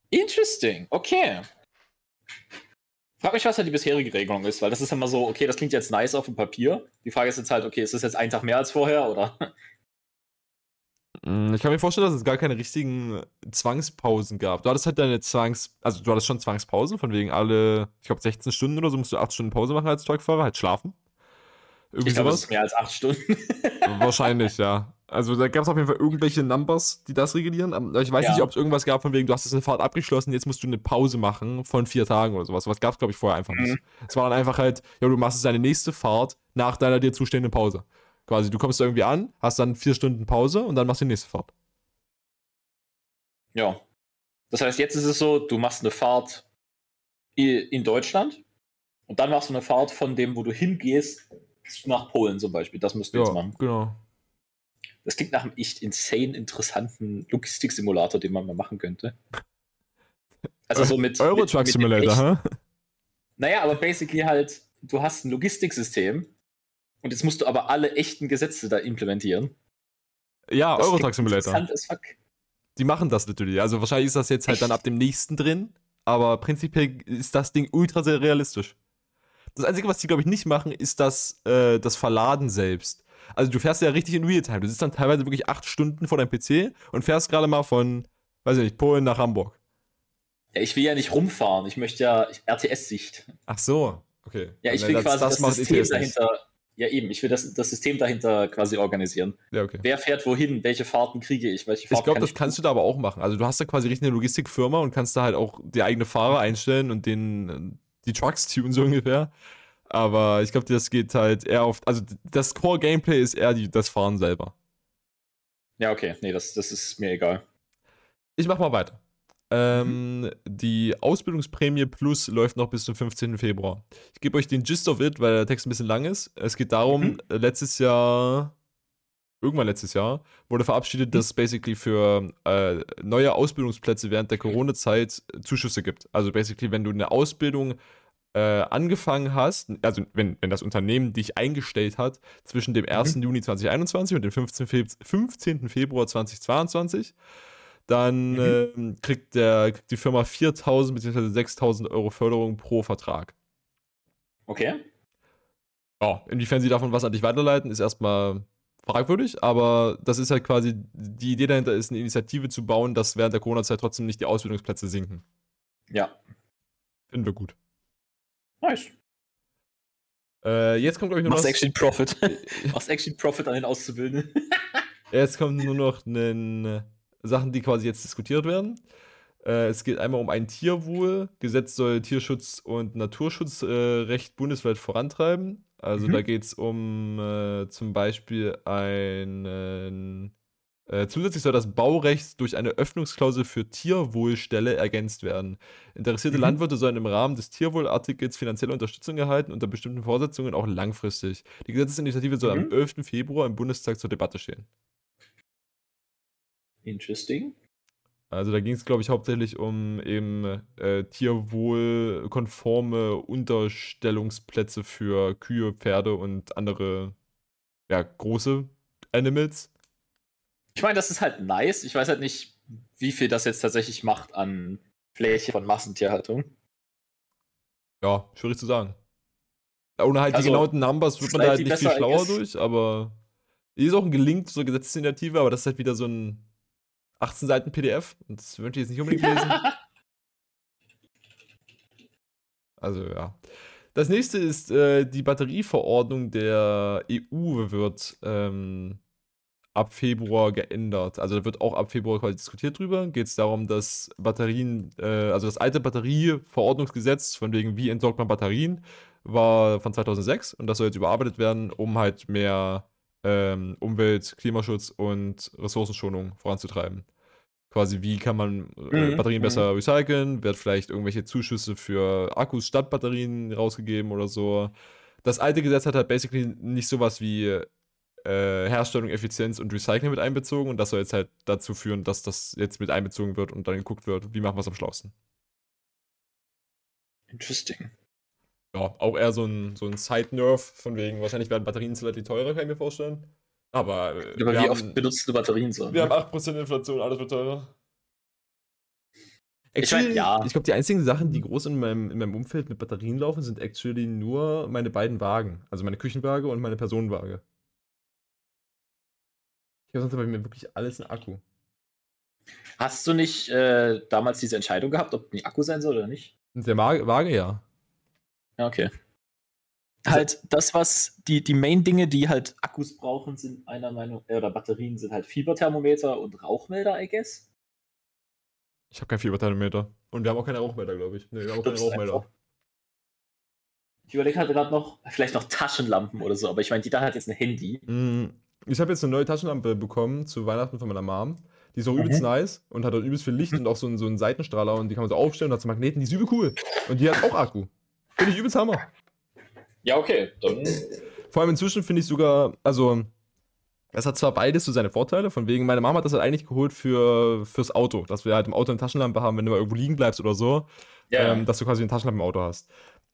Interesting, okay. Frag mich, was halt die bisherige Regelung ist, weil das ist immer so, okay, das klingt jetzt nice auf dem Papier. Die Frage ist jetzt halt, okay, ist das jetzt ein Tag mehr als vorher oder? Mm, ich kann mir vorstellen, dass es gar keine richtigen Zwangspausen gab. Du hattest halt deine Zwangs-, also du hattest schon Zwangspausen, von wegen alle, ich glaube 16 Stunden oder so musst du 8 Stunden Pause machen als Truckfahrer, halt schlafen. Irgendwie ich glaube, es ist mehr als 8 Stunden. <laughs> Wahrscheinlich, ja. Also da gab es auf jeden Fall irgendwelche Numbers, die das regulieren. Aber ich weiß ja. nicht, ob es irgendwas gab, von wegen, du hast jetzt eine Fahrt abgeschlossen, jetzt musst du eine Pause machen von vier Tagen oder sowas. Was gab es, glaube ich, vorher einfach nicht. Mhm. Es war dann einfach halt, ja, du machst jetzt deine nächste Fahrt nach deiner dir zustehenden Pause. Quasi, du kommst irgendwie an, hast dann vier Stunden Pause und dann machst du die nächste Fahrt. Ja. Das heißt, jetzt ist es so, du machst eine Fahrt in Deutschland und dann machst du eine Fahrt von dem, wo du hingehst, nach Polen zum Beispiel. Das musst du ja, jetzt machen. Genau. Das klingt nach einem echt insane interessanten Logistik-Simulator, den man mal machen könnte. Also so mit. Eurotruck Simulator, hä? Naja, aber basically halt, du hast ein Logistiksystem und jetzt musst du aber alle echten Gesetze da implementieren. Ja, Eurotruck Simulator. Die machen das natürlich. Also wahrscheinlich ist das jetzt halt Echt? dann ab dem nächsten drin, aber prinzipiell ist das Ding ultra sehr realistisch. Das Einzige, was die, glaube ich, nicht machen, ist das, äh, das Verladen selbst. Also du fährst ja richtig in Realtime. Du sitzt dann teilweise wirklich acht Stunden vor deinem PC und fährst gerade mal von, weiß ich nicht, Polen nach Hamburg. Ja, ich will ja nicht rumfahren. Ich möchte ja RTS-Sicht. Ach so, okay. Ja, ich will das, quasi das, das System dahinter. Ja, eben. Ich will das, das System dahinter quasi organisieren. Ja, okay. Wer fährt wohin? Welche Fahrten kriege ich? Welche Fahrten ich glaube, das kannst du da aber auch machen. Also du hast da quasi richtig eine Logistikfirma und kannst da halt auch die eigene Fahrer einstellen und den die Trucks tunen so ungefähr. Aber ich glaube, das geht halt eher auf. Also das Core-Gameplay ist eher die, das Fahren selber. Ja, okay. Nee, das, das ist mir egal. Ich mach mal weiter. Ähm, mhm. Die Ausbildungsprämie Plus läuft noch bis zum 15. Februar. Ich gebe euch den Gist of it, weil der Text ein bisschen lang ist. Es geht darum, mhm. letztes Jahr, irgendwann letztes Jahr, wurde verabschiedet, mhm. dass es basically für äh, neue Ausbildungsplätze während der Corona-Zeit Zuschüsse gibt. Also basically, wenn du eine Ausbildung äh, angefangen hast, also wenn, wenn das Unternehmen dich eingestellt hat, zwischen dem 1. Mhm. Juni 2021 und dem 15. Feb 15. Februar 2022, dann mhm. äh, kriegt, der, kriegt die Firma 4.000 bzw. 6.000 Euro Förderung pro Vertrag. Okay. Ja, inwiefern sie davon was an dich weiterleiten, ist erstmal fragwürdig, aber das ist halt quasi, die Idee dahinter ist, eine Initiative zu bauen, dass während der Corona-Zeit trotzdem nicht die Ausbildungsplätze sinken. Ja. Finden wir gut. Nice. Äh, jetzt kommt, glaube ich, nur Machst noch. Actually Profit. <laughs> Machst Actually Profit an den Auszubildenden. <laughs> jetzt kommen nur noch ne, Sachen, die quasi jetzt diskutiert werden. Äh, es geht einmal um ein Tierwohl. Gesetz soll Tierschutz und Naturschutzrecht äh, bundesweit vorantreiben. Also mhm. da geht es um äh, zum Beispiel einen äh, zusätzlich soll das Baurecht durch eine Öffnungsklausel für Tierwohlstelle ergänzt werden. Interessierte mhm. Landwirte sollen im Rahmen des Tierwohlartikels finanzielle Unterstützung erhalten, unter bestimmten Voraussetzungen auch langfristig. Die Gesetzesinitiative soll mhm. am 11. Februar im Bundestag zur Debatte stehen. Interesting. Also da ging es, glaube ich, hauptsächlich um eben äh, tierwohlkonforme Unterstellungsplätze für Kühe, Pferde und andere ja, große Animals. Ich meine, das ist halt nice. Ich weiß halt nicht, wie viel das jetzt tatsächlich macht an Fläche von Massentierhaltung. Ja, schwierig zu sagen. Ohne halt also, die genauen Numbers wird man da halt nicht viel schlauer durch, aber hier ist auch ein Gelink zur Gesetzesinitiative, aber das ist halt wieder so ein 18 Seiten PDF und das würde ich jetzt nicht unbedingt lesen. also ja. Das nächste ist äh, die Batterieverordnung der EU wird ähm, ab Februar geändert. Also da wird auch ab Februar quasi diskutiert drüber. Geht es darum, dass Batterien, äh, also das alte Batterieverordnungsgesetz, von wegen wie entsorgt man Batterien, war von 2006 und das soll jetzt überarbeitet werden, um halt mehr ähm, Umwelt, Klimaschutz und Ressourcenschonung voranzutreiben. Quasi, wie kann man äh, mhm, Batterien besser mhm. recyceln? Wird vielleicht irgendwelche Zuschüsse für Akkus statt Batterien rausgegeben oder so? Das alte Gesetz hat halt basically nicht sowas wie äh, Herstellung, Effizienz und Recycling mit einbezogen und das soll jetzt halt dazu führen, dass das jetzt mit einbezogen wird und dann geguckt wird, wie machen wir es am schlausten. Interesting. Ja, auch eher so ein, so ein Side-Nerf, von wegen, wahrscheinlich werden Batterien slightly teurer, kann ich mir vorstellen. Aber, äh, Aber wie haben, oft benutzt du Batterien so? Wir haben 8% Inflation, alles wird teurer. Actually, ich mein, ja. Ich glaube, die einzigen Sachen, die groß in meinem, in meinem Umfeld mit Batterien laufen, sind actually nur meine beiden Wagen. Also meine Küchenwaage und meine Personenwaage. Ich habe sonst bei mir wirklich alles ein Akku. Hast du nicht äh, damals diese Entscheidung gehabt, ob ein Akku sein soll oder nicht? Der Waage, ja. Ja, okay. Halt, das, was die, die Main-Dinge, die halt Akkus brauchen, sind einer Meinung, äh, oder Batterien sind halt Fieberthermometer und Rauchmelder, I guess. Ich habe kein Fieberthermometer. Und wir haben auch keine Rauchmelder, glaube ich. Nee, wir haben auch keine Rauchmelder. Einfach. Ich überlege halt gerade noch, vielleicht noch Taschenlampen oder so, aber ich meine, die da hat jetzt ein Handy. Mm, ich habe jetzt eine neue Taschenlampe bekommen zu Weihnachten von meiner Mom. Die ist auch mhm. übelst nice und hat auch übelst viel Licht und auch so einen, so einen Seitenstrahler und die kann man so aufstellen und hat so Magneten, die ist übel cool. Und die hat auch Akku. Finde ich übelst Hammer. Ja, okay. Dann. Vor allem inzwischen finde ich sogar, also, es hat zwar beides so seine Vorteile, von wegen, meine Mama hat das halt eigentlich geholt für, fürs Auto, dass wir halt im Auto eine Taschenlampe haben, wenn du mal irgendwo liegen bleibst oder so, ja. ähm, dass du quasi eine Taschenlampe im Auto hast.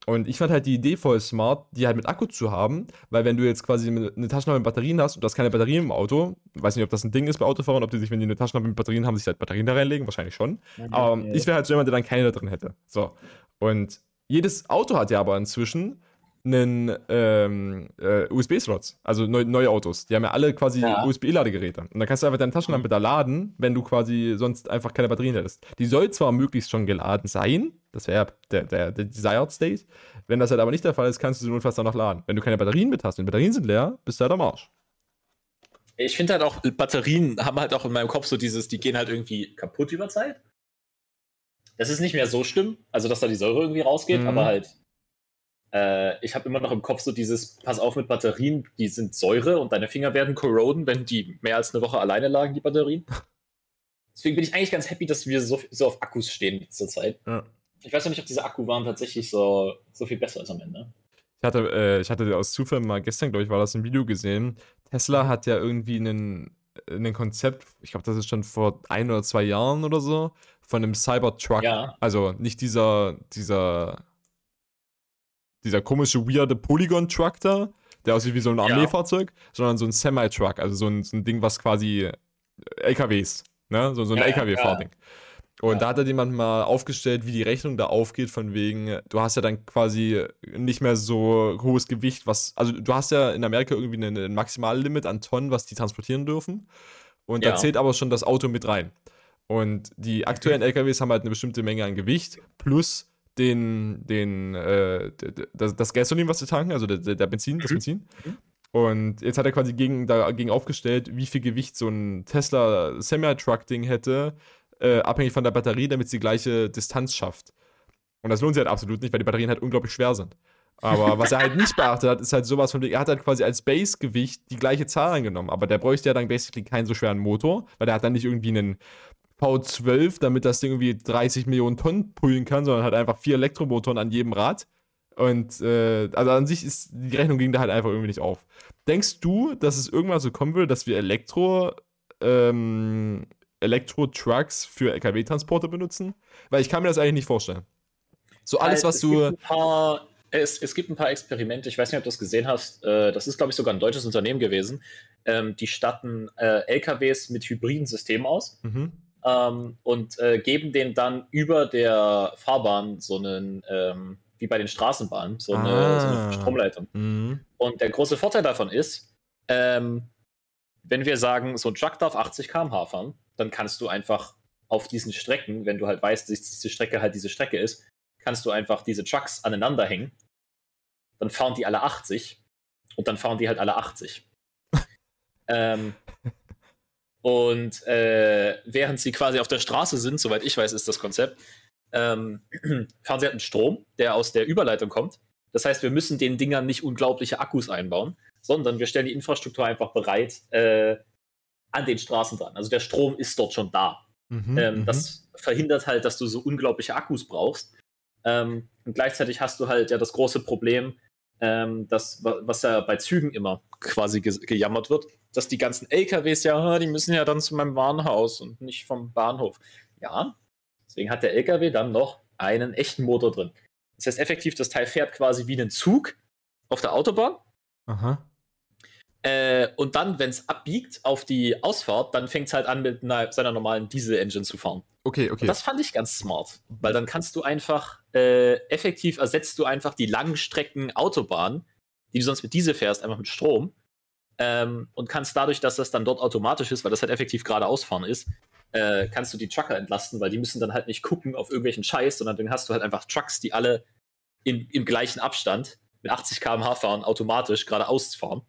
Und ich fand halt die Idee voll smart, die halt mit Akku zu haben, weil wenn du jetzt quasi eine Taschenlampe mit Batterien hast und du hast keine Batterien im Auto, weiß nicht, ob das ein Ding ist bei Autofahrern, ob die sich, wenn die eine Taschenlampe mit Batterien haben, sich halt Batterien da reinlegen, wahrscheinlich schon. Okay, aber ja. ich wäre halt so jemand, der dann keine da drin hätte. So. Und jedes Auto hat ja aber inzwischen einen ähm, äh, USB-Slots, also neu, neue Autos. Die haben ja alle quasi ja. USB-Ladegeräte. Und dann kannst du einfach deine Taschenlampe mhm. da laden, wenn du quasi sonst einfach keine Batterien hättest. Die soll zwar möglichst schon geladen sein, das wäre der, der, der Desired State. Wenn das halt aber nicht der Fall ist, kannst du sie notfalls dann noch laden. Wenn du keine Batterien mit hast und die Batterien sind leer, bist du halt am Arsch. Ich finde halt auch, Batterien haben halt auch in meinem Kopf so dieses, die gehen halt irgendwie kaputt über Zeit. Das ist nicht mehr so schlimm, also dass da die Säure irgendwie rausgeht, mhm. aber halt äh, ich habe immer noch im Kopf so dieses, pass auf mit Batterien, die sind Säure und deine Finger werden corroden, wenn die mehr als eine Woche alleine lagen, die Batterien. <laughs> Deswegen bin ich eigentlich ganz happy, dass wir so, so auf Akkus stehen zur Zeit. Ja. Ich weiß noch nicht, ob diese Akkuwaren tatsächlich so, so viel besser ist am Ende. Ich hatte, äh, ich hatte aus Zufall mal gestern, glaube ich, war das ein Video gesehen. Tesla hat ja irgendwie einen, ein Konzept, ich glaube, das ist schon vor ein oder zwei Jahren oder so, von einem Cybertruck. Ja. Also nicht dieser, dieser dieser komische, weirde Polygon-Truck da, der aussieht wie so ein Armeefahrzeug, ja. sondern so ein Semi-Truck, also so ein, so ein, Ding, was quasi äh, LKWs, ne? So, so ein ja, LKW-Fahrding. Und da hat dann jemand mal aufgestellt, wie die Rechnung da aufgeht, von wegen, du hast ja dann quasi nicht mehr so hohes Gewicht, was, also du hast ja in Amerika irgendwie ein Maximallimit an Tonnen, was die transportieren dürfen. Und da zählt aber schon das Auto mit rein. Und die aktuellen LKWs haben halt eine bestimmte Menge an Gewicht, plus den, den, äh, das, das Gasolin, was sie tanken, also der, der Benzin, das mhm. Benzin. Mhm. Und jetzt hat er quasi gegen, dagegen aufgestellt, wie viel Gewicht so ein Tesla Semi-Truck-Ding hätte, äh, abhängig von der Batterie, damit sie die gleiche Distanz schafft. Und das lohnt sich halt absolut nicht, weil die Batterien halt unglaublich schwer sind. Aber was er halt nicht <laughs> beachtet hat, ist halt sowas von, er hat halt quasi als Base-Gewicht die gleiche Zahl eingenommen. Aber der bräuchte ja dann basically keinen so schweren Motor, weil der hat dann nicht irgendwie einen V12, damit das Ding irgendwie 30 Millionen Tonnen pullen kann, sondern halt einfach vier Elektromotoren an jedem Rad. Und äh, also an sich ist die Rechnung ging da halt einfach irgendwie nicht auf. Denkst du, dass es irgendwann so kommen will, dass wir Elektro ähm, Elektro-Trucks für LKW-Transporte benutzen? Weil ich kann mir das eigentlich nicht vorstellen. So alles, halt, was du. Es, es, gibt ein paar Experimente, ich weiß nicht, ob du das gesehen hast. Äh, das ist, glaube ich, sogar ein deutsches Unternehmen gewesen. Ähm, die statten äh, LKWs mit hybriden Systemen aus. Mhm ähm, und äh, geben den dann über der Fahrbahn so einen, ähm, wie bei den Straßenbahnen, so eine, ah. so eine Stromleitung. Mhm. Und der große Vorteil davon ist, ähm, wenn wir sagen, so ein Truck darf 80 km/h fahren, dann kannst du einfach auf diesen Strecken, wenn du halt weißt, dass diese Strecke halt diese Strecke ist, kannst du einfach diese Trucks aneinander hängen. Dann fahren die alle 80 und dann fahren die halt alle 80. <laughs> ähm, und äh, während sie quasi auf der Straße sind, soweit ich weiß, ist das Konzept, ähm, <clears throat> fahren sie halt einen Strom, der aus der Überleitung kommt. Das heißt, wir müssen den Dingern nicht unglaubliche Akkus einbauen, sondern wir stellen die Infrastruktur einfach bereit äh, an den Straßen dran. Also der Strom ist dort schon da. Mhm, ähm, mhm. das verhindert halt, dass du so unglaubliche Akkus brauchst. Ähm, und gleichzeitig hast du halt ja das große Problem, ähm, das, was ja bei Zügen immer quasi ge gejammert wird, dass die ganzen LKWs ja, ah, die müssen ja dann zu meinem Warenhaus und nicht vom Bahnhof. Ja, deswegen hat der LKW dann noch einen echten Motor drin. Das heißt effektiv, das Teil fährt quasi wie ein Zug auf der Autobahn. Aha. Äh, und dann, wenn es abbiegt auf die Ausfahrt, dann fängt es halt an, mit einer, seiner normalen Diesel-Engine zu fahren. Okay, okay. Und das fand ich ganz smart, weil dann kannst du einfach äh, effektiv ersetzt du einfach die langen Strecken Autobahn, die du sonst mit Diesel fährst, einfach mit Strom. Ähm, und kannst dadurch, dass das dann dort automatisch ist, weil das halt effektiv geradeaus fahren ist, äh, kannst du die Trucker entlasten, weil die müssen dann halt nicht gucken auf irgendwelchen Scheiß, sondern dann hast du halt einfach Trucks, die alle in, im gleichen Abstand mit 80 km/h fahren, automatisch geradeaus fahren.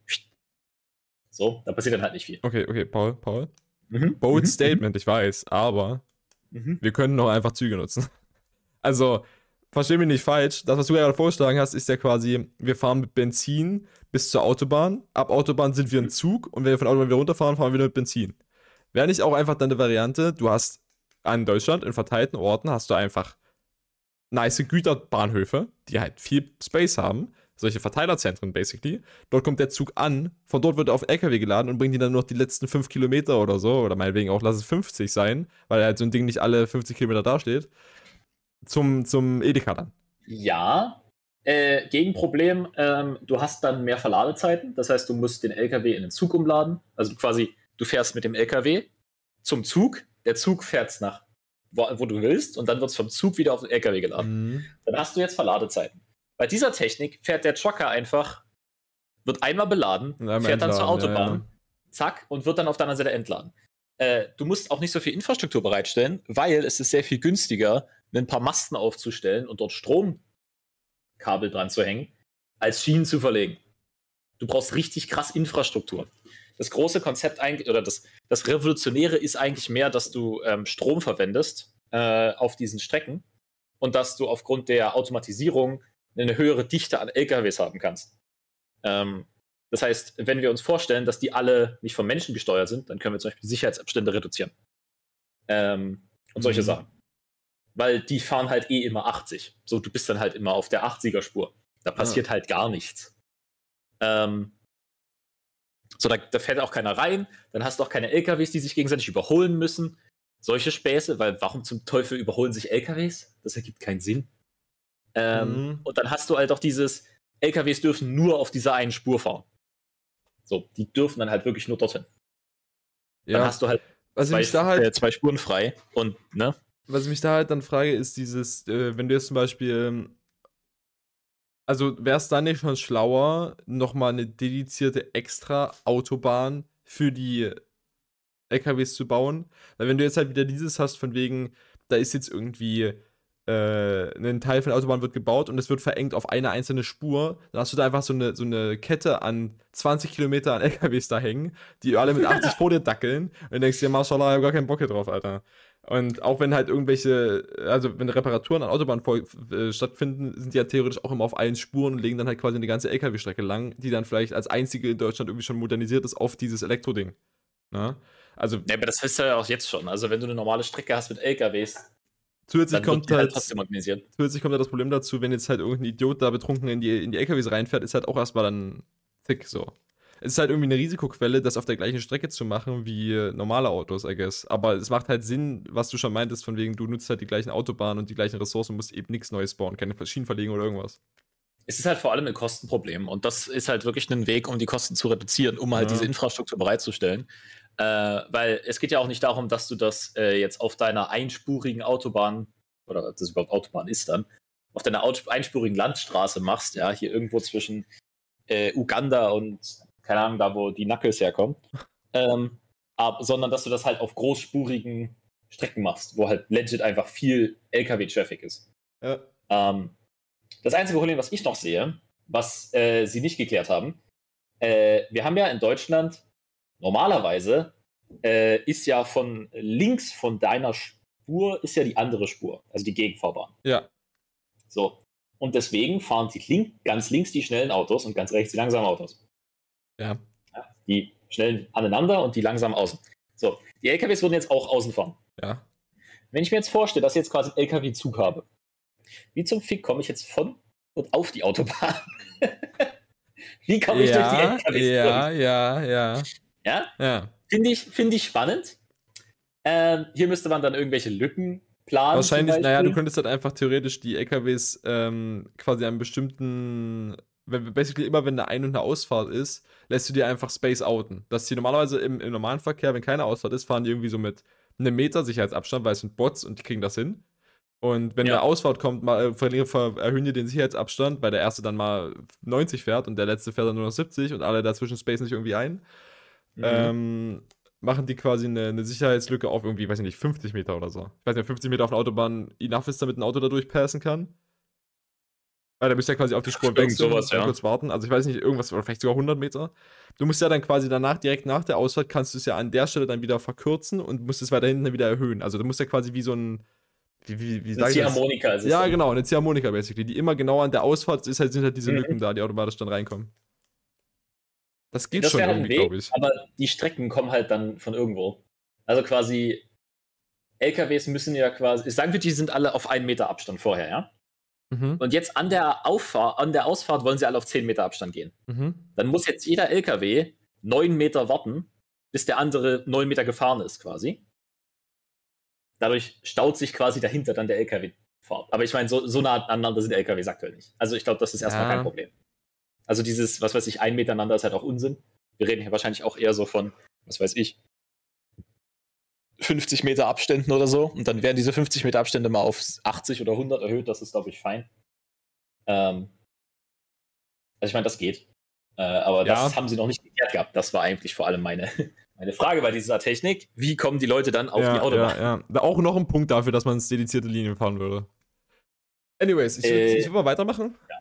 So, da passiert dann halt nicht viel. Okay, okay, Paul, Paul. Mhm. Bold mhm. Statement, ich weiß, aber mhm. wir können noch einfach Züge nutzen. <laughs> Also, versteh mich nicht falsch. Das, was du gerade vorgeschlagen hast, ist ja quasi, wir fahren mit Benzin bis zur Autobahn. Ab Autobahn sind wir ein Zug und wenn wir von Autobahn wieder runterfahren, fahren wir wieder mit Benzin. Wäre nicht auch einfach dann eine Variante, du hast an Deutschland in verteilten Orten hast du einfach nice Güterbahnhöfe, die halt viel Space haben, solche Verteilerzentren basically. Dort kommt der Zug an, von dort wird er auf LKW geladen und bringt ihn dann noch die letzten 5 Kilometer oder so, oder meinetwegen auch, lass es 50 sein, weil halt so ein Ding nicht alle 50 Kilometer dasteht, zum, zum Edeka dann. Ja, äh, Gegenproblem, ähm, du hast dann mehr Verladezeiten, das heißt, du musst den LKW in den Zug umladen, also quasi, du fährst mit dem LKW zum Zug, der Zug fährt nach wo, wo du willst und dann wird es vom Zug wieder auf den LKW geladen. Mhm. Dann hast du jetzt Verladezeiten. Bei dieser Technik fährt der Trucker einfach, wird einmal beladen, fährt entladen, dann zur Autobahn, ja, ja. zack, und wird dann auf deiner Seite entladen. Äh, du musst auch nicht so viel Infrastruktur bereitstellen, weil es ist sehr viel günstiger, ein paar Masten aufzustellen und dort Stromkabel dran zu hängen, als Schienen zu verlegen. Du brauchst richtig krass Infrastruktur. Das große Konzept eigentlich, oder das, das Revolutionäre ist eigentlich mehr, dass du ähm, Strom verwendest äh, auf diesen Strecken und dass du aufgrund der Automatisierung eine höhere Dichte an LKWs haben kannst. Ähm, das heißt, wenn wir uns vorstellen, dass die alle nicht vom Menschen gesteuert sind, dann können wir zum Beispiel Sicherheitsabstände reduzieren. Ähm, und solche mhm. Sachen. Weil die fahren halt eh immer 80. So, du bist dann halt immer auf der 80er-Spur. Da passiert ja. halt gar nichts. Ähm, so, da, da, fährt auch keiner rein. Dann hast du auch keine LKWs, die sich gegenseitig überholen müssen. Solche Späße, weil warum zum Teufel überholen sich LKWs? Das ergibt keinen Sinn. Ähm, mhm. Und dann hast du halt auch dieses, LKWs dürfen nur auf dieser einen Spur fahren. So, die dürfen dann halt wirklich nur dorthin. Ja. Dann hast du halt, also zwei, da halt äh, zwei Spuren frei und, ne? Was ich mich da halt dann frage, ist dieses, äh, wenn du jetzt zum Beispiel, also wäre es dann nicht schon schlauer, nochmal eine dedizierte extra Autobahn für die LKWs zu bauen? Weil wenn du jetzt halt wieder dieses hast, von wegen, da ist jetzt irgendwie äh, ein Teil von der Autobahn wird gebaut und es wird verengt auf eine einzelne Spur. Dann hast du da einfach so eine, so eine Kette an 20 Kilometer an LKWs da hängen, die alle mit 80 <laughs> vor dir dackeln. Und denkst dir, Mashallah, ich hab gar keinen Bock hier drauf, Alter. Und auch wenn halt irgendwelche, also wenn Reparaturen an Autobahnen äh, stattfinden, sind die ja theoretisch auch immer auf allen Spuren und legen dann halt quasi eine ganze LKW-Strecke lang, die dann vielleicht als einzige in Deutschland irgendwie schon modernisiert ist auf dieses Elektroding. Ne? Also, ja, aber das ist ja auch jetzt schon. Also wenn du eine normale Strecke hast mit LKWs, Zusätzlich kommt halt, halt zusätzlich kommt halt das Problem dazu, wenn jetzt halt irgendein Idiot da betrunken in die, in die LKWs reinfährt, ist halt auch erstmal dann thick so. Es ist halt irgendwie eine Risikoquelle, das auf der gleichen Strecke zu machen wie normale Autos, I guess. Aber es macht halt Sinn, was du schon meintest, von wegen, du nutzt halt die gleichen Autobahnen und die gleichen Ressourcen und musst eben nichts Neues bauen, keine Schienen verlegen oder irgendwas. Es ist halt vor allem ein Kostenproblem und das ist halt wirklich ein Weg, um die Kosten zu reduzieren, um halt ja. diese Infrastruktur bereitzustellen. Äh, weil es geht ja auch nicht darum, dass du das äh, jetzt auf deiner einspurigen Autobahn, oder das überhaupt Autobahn ist dann, auf deiner einspurigen Landstraße machst, ja, hier irgendwo zwischen äh, Uganda und, keine Ahnung, da wo die Knuckles herkommen, <laughs> ähm, ab, sondern dass du das halt auf großspurigen Strecken machst, wo halt legit einfach viel LKW-Traffic ist. Ja. Ähm, das einzige Problem, was ich noch sehe, was äh, sie nicht geklärt haben, äh, wir haben ja in Deutschland normalerweise äh, ist ja von links von deiner Spur ist ja die andere Spur, also die Gegenfahrbahn. Ja. So. Und deswegen fahren die link, ganz links die schnellen Autos und ganz rechts die langsamen Autos. Ja. Die schnellen aneinander und die langsam außen. So. Die LKWs würden jetzt auch außen fahren. Ja. Wenn ich mir jetzt vorstelle, dass ich jetzt quasi einen LKW-Zug habe, wie zum Fick komme ich jetzt von und auf die Autobahn? <laughs> wie komme ich ja, durch die LKWs? Ja, ja, ja. Ja? Ja. Finde ich, find ich spannend. Ähm, hier müsste man dann irgendwelche Lücken planen. Wahrscheinlich, naja, du könntest halt einfach theoretisch die LKWs ähm, quasi an bestimmten wenn, basically immer, wenn eine Ein- und eine Ausfahrt ist, lässt du dir einfach Space outen. Dass die normalerweise im, im normalen Verkehr, wenn keine Ausfahrt ist, fahren die irgendwie so mit einem Meter Sicherheitsabstand, weil es sind Bots und die kriegen das hin. Und wenn ja. eine Ausfahrt kommt, mal, äh, erhöhen die den Sicherheitsabstand, weil der erste dann mal 90 fährt und der letzte fährt dann nur noch 70 und alle dazwischen space nicht irgendwie ein. Mhm. Ähm, machen die quasi eine, eine, Sicherheitslücke auf irgendwie, weiß ich nicht, 50 Meter oder so. Ich weiß nicht, 50 Meter auf der Autobahn enough ist, damit ein Auto da durchpassen kann. Weil da bist du ja quasi auf die Spur wechseln sowas, ja. kurz warten. Also ich weiß nicht, irgendwas, oder vielleicht sogar 100 Meter. Du musst ja dann quasi danach, direkt nach der Ausfahrt, kannst du es ja an der Stelle dann wieder verkürzen und musst es weiter hinten dann wieder erhöhen. Also du musst ja quasi wie so ein, wie, wie, wie eine Ziehharmonika ist es. Ja, genau, eine Ziehharmonika basically, die immer genau an der Ausfahrt ist, halt, sind halt diese mhm. Lücken da, die automatisch dann reinkommen. Das geht das schon irgendwie, glaube ich. Aber die Strecken kommen halt dann von irgendwo. Also quasi, LKWs müssen ja quasi, sagen wir, die sind alle auf einen Meter Abstand vorher, ja? Mhm. Und jetzt an der, Auffahrt, an der Ausfahrt wollen sie alle auf 10 Meter Abstand gehen. Mhm. Dann muss jetzt jeder LKW 9 Meter warten, bis der andere 9 Meter gefahren ist, quasi. Dadurch staut sich quasi dahinter dann der LKW-Fahrt. Aber ich meine, so, so nah aneinander sind LKWs aktuell nicht. Also ich glaube, das ist erstmal ja. kein Problem. Also dieses, was weiß ich, ein Meter aneinander ist halt auch Unsinn. Wir reden hier wahrscheinlich auch eher so von, was weiß ich, 50 Meter Abständen oder so. Und dann werden diese 50 Meter Abstände mal auf 80 oder 100 erhöht. Das ist, glaube ich, fein. Ähm, also ich meine, das geht. Äh, aber ja. das haben sie noch nicht geklärt gehabt. Das war eigentlich vor allem meine, <laughs> meine Frage bei dieser Technik. Wie kommen die Leute dann auf ja, die Autobahn? Ja, ja. Auch noch ein Punkt dafür, dass man dedizierte Linien fahren würde. Anyways, ich würde äh, würd mal weitermachen. Ja.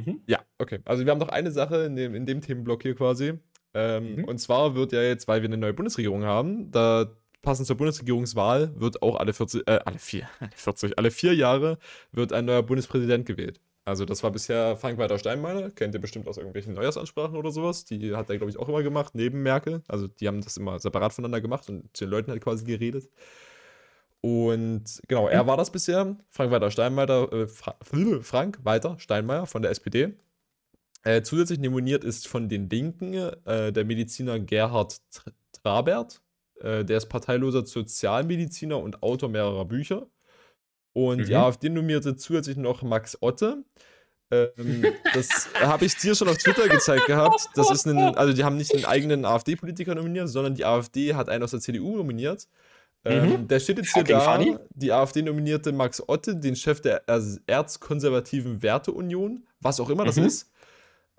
Mhm. ja, okay. Also wir haben noch eine Sache in dem, in dem Themenblock hier quasi. Ähm, mhm. Und zwar wird ja jetzt, weil wir eine neue Bundesregierung haben, da passend zur Bundesregierungswahl wird auch alle 40, äh, alle vier, <laughs> alle 40, alle vier Jahre wird ein neuer Bundespräsident gewählt. Also das war bisher Frank-Walter Steinmeier, kennt ihr bestimmt aus irgendwelchen Neujahrsansprachen oder sowas. Die hat er, glaube ich, auch immer gemacht, neben Merkel. Also die haben das immer separat voneinander gemacht und zu den Leuten halt quasi geredet. Und genau, er mhm. war das bisher. Frank-Walter Steinmeier, äh, Fra <laughs> Frank-Walter Steinmeier von der SPD. Äh, zusätzlich nominiert ist von den Linken äh, der Mediziner Gerhard Trabert. Äh, der ist parteiloser Sozialmediziner und Autor mehrerer Bücher. Und mhm. die AfD nominierte zusätzlich noch Max Otte. Ähm, <laughs> das habe ich dir schon auf Twitter gezeigt gehabt. Das ist ein, also die haben nicht einen eigenen AfD-Politiker nominiert, sondern die AfD hat einen aus der CDU nominiert. Ähm, mhm. Der steht jetzt hier da, funny. die AfD nominierte Max Otte, den Chef der erzkonservativen Werteunion, was auch immer das mhm. ist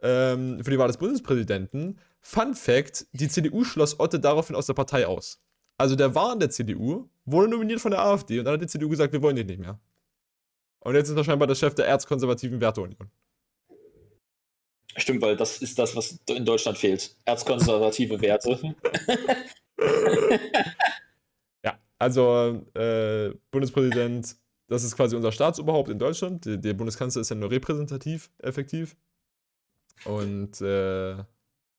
ähm, für die Wahl des Bundespräsidenten. Fun Fact: Die CDU schloss Otte daraufhin aus der Partei aus. Also der war in der CDU, wurde nominiert von der AfD und dann hat die CDU gesagt, wir wollen den nicht mehr. Und jetzt ist er scheinbar der Chef der erzkonservativen Werteunion. Stimmt, weil das ist das, was in Deutschland fehlt. Erzkonservative Werte. <laughs> ja, also äh, Bundespräsident, das ist quasi unser Staatsoberhaupt in Deutschland. Der, der Bundeskanzler ist ja nur repräsentativ effektiv. Und äh,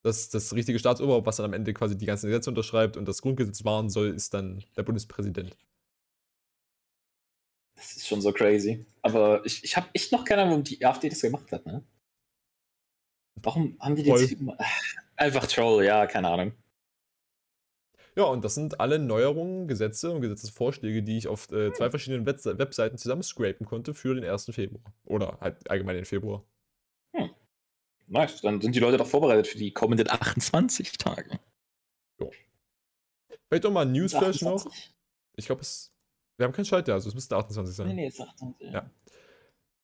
das, das richtige Staatsoberhaupt, was dann am Ende quasi die ganzen Gesetze unterschreibt und das Grundgesetz wahren soll, ist dann der Bundespräsident. Das ist schon so crazy. Aber ich, ich habe echt noch keine Ahnung, warum die AfD das gemacht hat, ne? Warum haben die jetzt einfach Troll, ja, keine Ahnung. Ja, und das sind alle Neuerungen, Gesetze und Gesetzesvorschläge, die ich auf äh, zwei verschiedenen Web Webseiten zusammenscrapen konnte für den 1. Februar. Oder halt allgemein den Februar. Nice, dann sind die Leute doch vorbereitet für die kommenden 28 Tage. Jo. Vielleicht doch mal ein Newsflash noch. Ich glaube, es. Wir haben kein Schalter, also es müsste 28 sein. Nee, nee, es ist 28. Ja.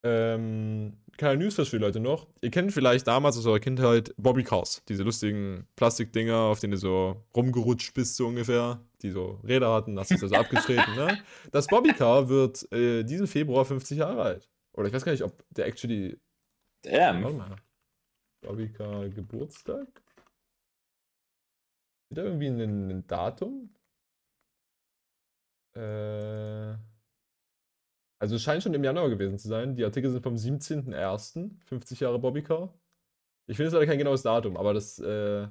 Ähm, kleiner Newsflash für die Leute noch. Ihr kennt vielleicht damals aus eurer Kindheit Bobby Cars. Diese lustigen Plastikdinger, auf denen du so rumgerutscht bist, so ungefähr. Die so Räder hatten, hast du so abgetreten, ne? <laughs> Das Bobby Car wird äh, diesen Februar 50 Jahre alt. Oder ich weiß gar nicht, ob der actually. Damn. Warte mal. Babika Geburtstag? Ist da irgendwie ein, ein Datum? Äh, also es scheint schon im Januar gewesen zu sein. Die Artikel sind vom 17.01., 50 Jahre Bobbycar. Ich finde es leider kein genaues Datum, aber das, äh,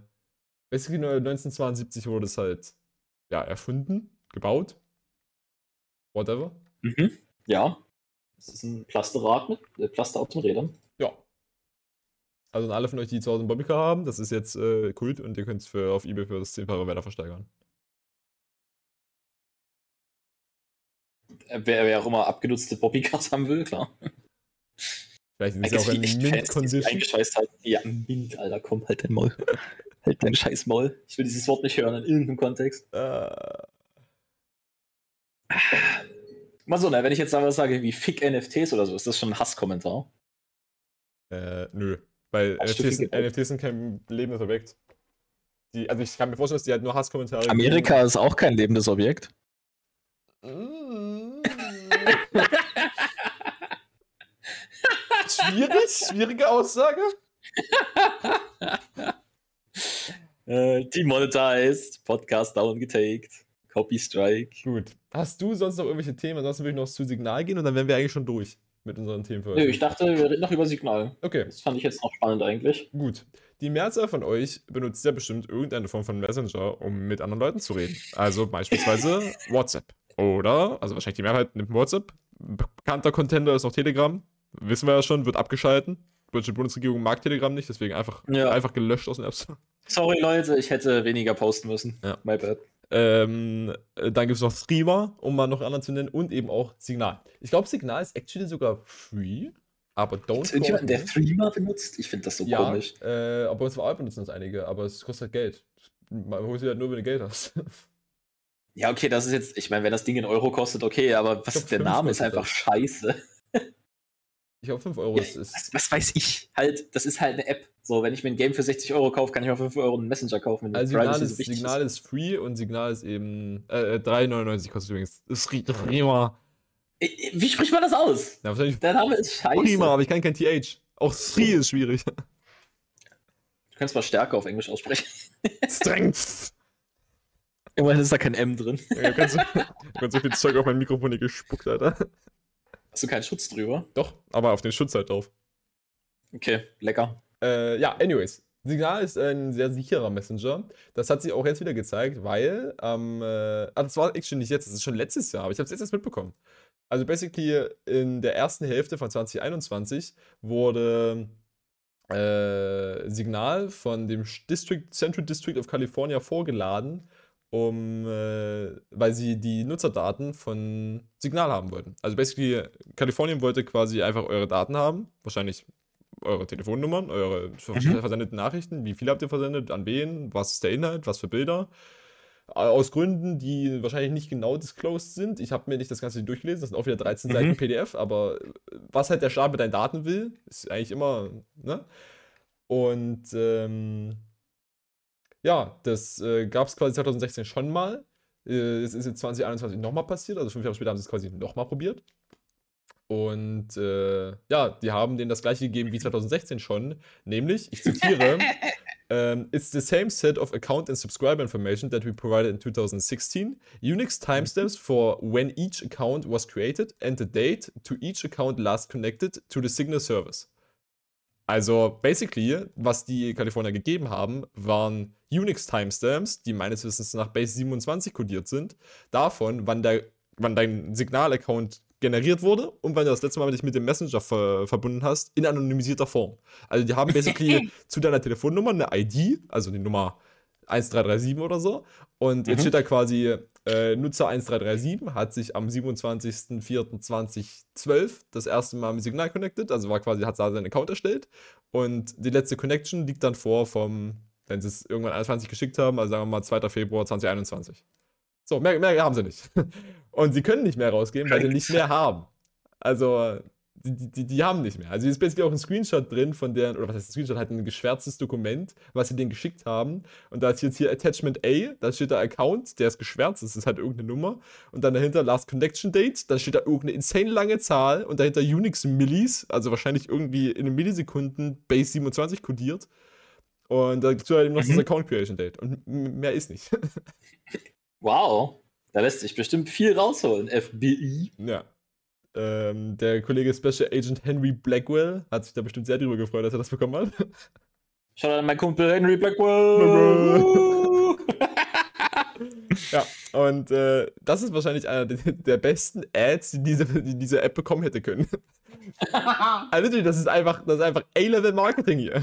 basically 1972 wurde es halt, ja, erfunden, gebaut. Whatever. Mhm. Ja. Das ist ein Plasterrad mit, äh, Plasterauto mit Rädern. Also an alle von euch, die zu Hause einen Bobbycar haben, das ist jetzt äh, Kult und ihr könnt es auf Ebay für das 10-fache weiter versteigern. Wer, wer auch immer abgenutzte Bobbycars haben will, klar. Vielleicht sind sie auch in Mint-Condition. Eingeschweißt halt. Ja, Mint, Alter, komm, halt dein Maul. <laughs> halt dein scheiß Maul. Ich will dieses Wort nicht hören in irgendeinem Kontext. Uh. Mal so, ne, wenn ich jetzt aber sage, wie fick NFTs oder so, ist das schon ein Hasskommentar? Äh, nö. Weil NFTs, NFTs sind kein lebendes Objekt. Die, also ich kann mir vorstellen, dass die halt nur Hasskommentare. Amerika ist auch kein lebendes Objekt. <laughs> Schwierig, schwierige Aussage. <laughs> äh, demonetized, Podcast down getaked, Copy Strike. Gut. Hast du sonst noch irgendwelche Themen? Ansonsten würde ich noch zu Signal gehen und dann wären wir eigentlich schon durch mit unseren Themen für heute. Nö, ich dachte, wir reden noch über Signal. Okay. Das fand ich jetzt noch spannend eigentlich. Gut. Die Mehrzahl von euch benutzt ja bestimmt irgendeine Form von Messenger, um mit anderen Leuten zu reden. Also beispielsweise <laughs> WhatsApp. Oder, also wahrscheinlich die Mehrheit nimmt WhatsApp. Bekannter Contender ist auch Telegram. Wissen wir ja schon, wird abgeschalten. Die deutsche Bundesregierung mag Telegram nicht, deswegen einfach, ja. einfach gelöscht aus den Apps. Sorry Leute, ich hätte weniger posten müssen. Ja. My bad. Ähm, äh, dann gibt es noch Streamer, um mal noch anderen zu nennen, und eben auch Signal. Ich glaube, Signal ist actually sogar free, aber don't. Ist jemand, der Streamer benutzt? Ich finde das so ja, komisch. Äh, aber uns auch benutzen das einige, aber es kostet halt Geld. Man holt sich halt nur, wenn du Geld hast. <laughs> Ja, okay, das ist jetzt, ich meine, wenn das Ding in Euro kostet, okay, aber was, der Name ist einfach das. scheiße. Ich glaube, 5 Euro ist. Was, was, weiß ich? Halt, das ist halt eine App. So, wenn ich mir ein Game für 60 Euro kaufe, kann ich auch für 5 Euro einen Messenger kaufen. also Signal ist, Signal ist free und Signal ist eben. Äh, 3,99 kostet übrigens. Das ist prima. Wie spricht man das aus? Ja, Der Name ist scheiße. Prima, aber ich kann kein TH. Auch free ist schwierig. Du kannst mal stärker auf Englisch aussprechen. Strength. Immerhin ist da kein M drin. Ja, du kannst, du kannst so viel Zeug auf mein Mikrofon hier gespuckt, Alter. Hast du keinen Schutz drüber? Doch, aber auf den Schutz halt drauf. Okay, lecker. Äh, ja, anyways. Signal ist ein sehr sicherer Messenger. Das hat sich auch jetzt wieder gezeigt, weil, ähm, äh, ah, das war actually nicht jetzt, das ist schon letztes Jahr, aber ich habe es jetzt erst mitbekommen. Also basically in der ersten Hälfte von 2021 wurde äh, Signal von dem District, Central District of California vorgeladen, um, äh, weil sie die Nutzerdaten von Signal haben wollten. Also basically, Kalifornien wollte quasi einfach eure Daten haben, wahrscheinlich eure Telefonnummern, eure mhm. versendeten Nachrichten, wie viel habt ihr versendet, an wen, was ist der Inhalt, was für Bilder. Aus Gründen, die wahrscheinlich nicht genau disclosed sind. Ich habe mir nicht das Ganze durchgelesen, das sind auch wieder 13 mhm. Seiten PDF, aber was halt der Staat mit deinen Daten will, ist eigentlich immer, ne? Und ähm, ja, das äh, gab es quasi 2016 schon mal. Äh, es ist jetzt 2021 nochmal passiert, also fünf Jahre später haben sie es quasi nochmal probiert. Und äh, ja, die haben denen das gleiche gegeben wie 2016 schon, nämlich, ich zitiere, um, <laughs> It's the same set of account and subscriber information that we provided in 2016. Unix timestamps for when each account was created and the date to each account last connected to the Signal service. Also, basically, was die Kalifornier gegeben haben, waren Unix-Timestamps, die meines Wissens nach Base 27 kodiert sind, davon, wann, der, wann dein Signal-Account generiert wurde und wann du das letzte Mal dich mit dem Messenger ver verbunden hast, in anonymisierter Form. Also, die haben basically <laughs> zu deiner Telefonnummer eine ID, also die Nummer 1337 oder so, und jetzt mhm. steht da quasi äh, Nutzer 1337 hat sich am 27.04.2012 das erste Mal mit Signal connected, also war quasi, hat da seinen Account erstellt. Und die letzte Connection liegt dann vor vom, wenn sie es irgendwann 21 geschickt haben, also sagen wir mal 2. Februar 2021. So, mehr, mehr haben sie nicht. <laughs> Und sie können nicht mehr rausgeben, weil sie nicht mehr <laughs> haben. Also, die, die, die, haben nicht mehr. Also, hier ist basically auch ein Screenshot drin von deren, oder was heißt ein Screenshot, halt ein geschwärztes Dokument, was sie denen geschickt haben. Und da ist jetzt hier Attachment A, da steht der Account, der ist geschwärzt, das ist halt irgendeine Nummer. Und dann dahinter Last Connection Date, da steht da irgendeine insane lange Zahl und dahinter Unix Millis, also wahrscheinlich irgendwie in den Millisekunden Base 27 kodiert. Und dazu halt eben noch mhm. das Account Creation Date. Und mehr ist nicht. <laughs> wow. Da lässt sich bestimmt viel rausholen, FBI. Ja. Ähm, der Kollege Special Agent Henry Blackwell hat sich da bestimmt sehr drüber gefreut, dass er das bekommen hat. Schau an mein Kumpel Henry Blackwell. <laughs> ja, und äh, das ist wahrscheinlich einer der, besten Ads, die diese, die diese App bekommen hätte können. <laughs> also literally, das ist einfach, das ist einfach A-Level Marketing hier.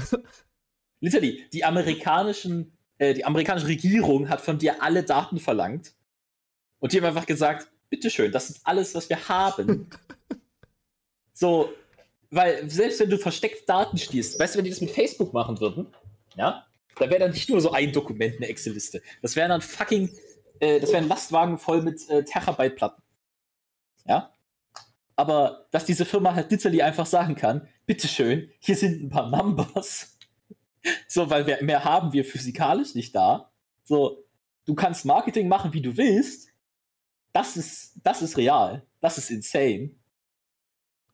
Literally, die amerikanischen, äh, die amerikanische Regierung hat von dir alle Daten verlangt und die haben einfach gesagt, bitteschön, das ist alles, was wir haben. <laughs> so, weil selbst wenn du versteckt Daten stießt, weißt du, wenn die das mit Facebook machen würden, ja, da wäre dann nicht nur so ein Dokument, eine Excel-Liste. Das wären dann fucking, äh, das wären Lastwagen voll mit äh, Terabyte-Platten. Ja? Aber dass diese Firma halt literally einfach sagen kann, bitteschön, hier sind ein paar Numbers. <laughs> so, weil wir, mehr haben wir physikalisch nicht da. So, du kannst Marketing machen, wie du willst. Das ist, das ist real. Das ist insane.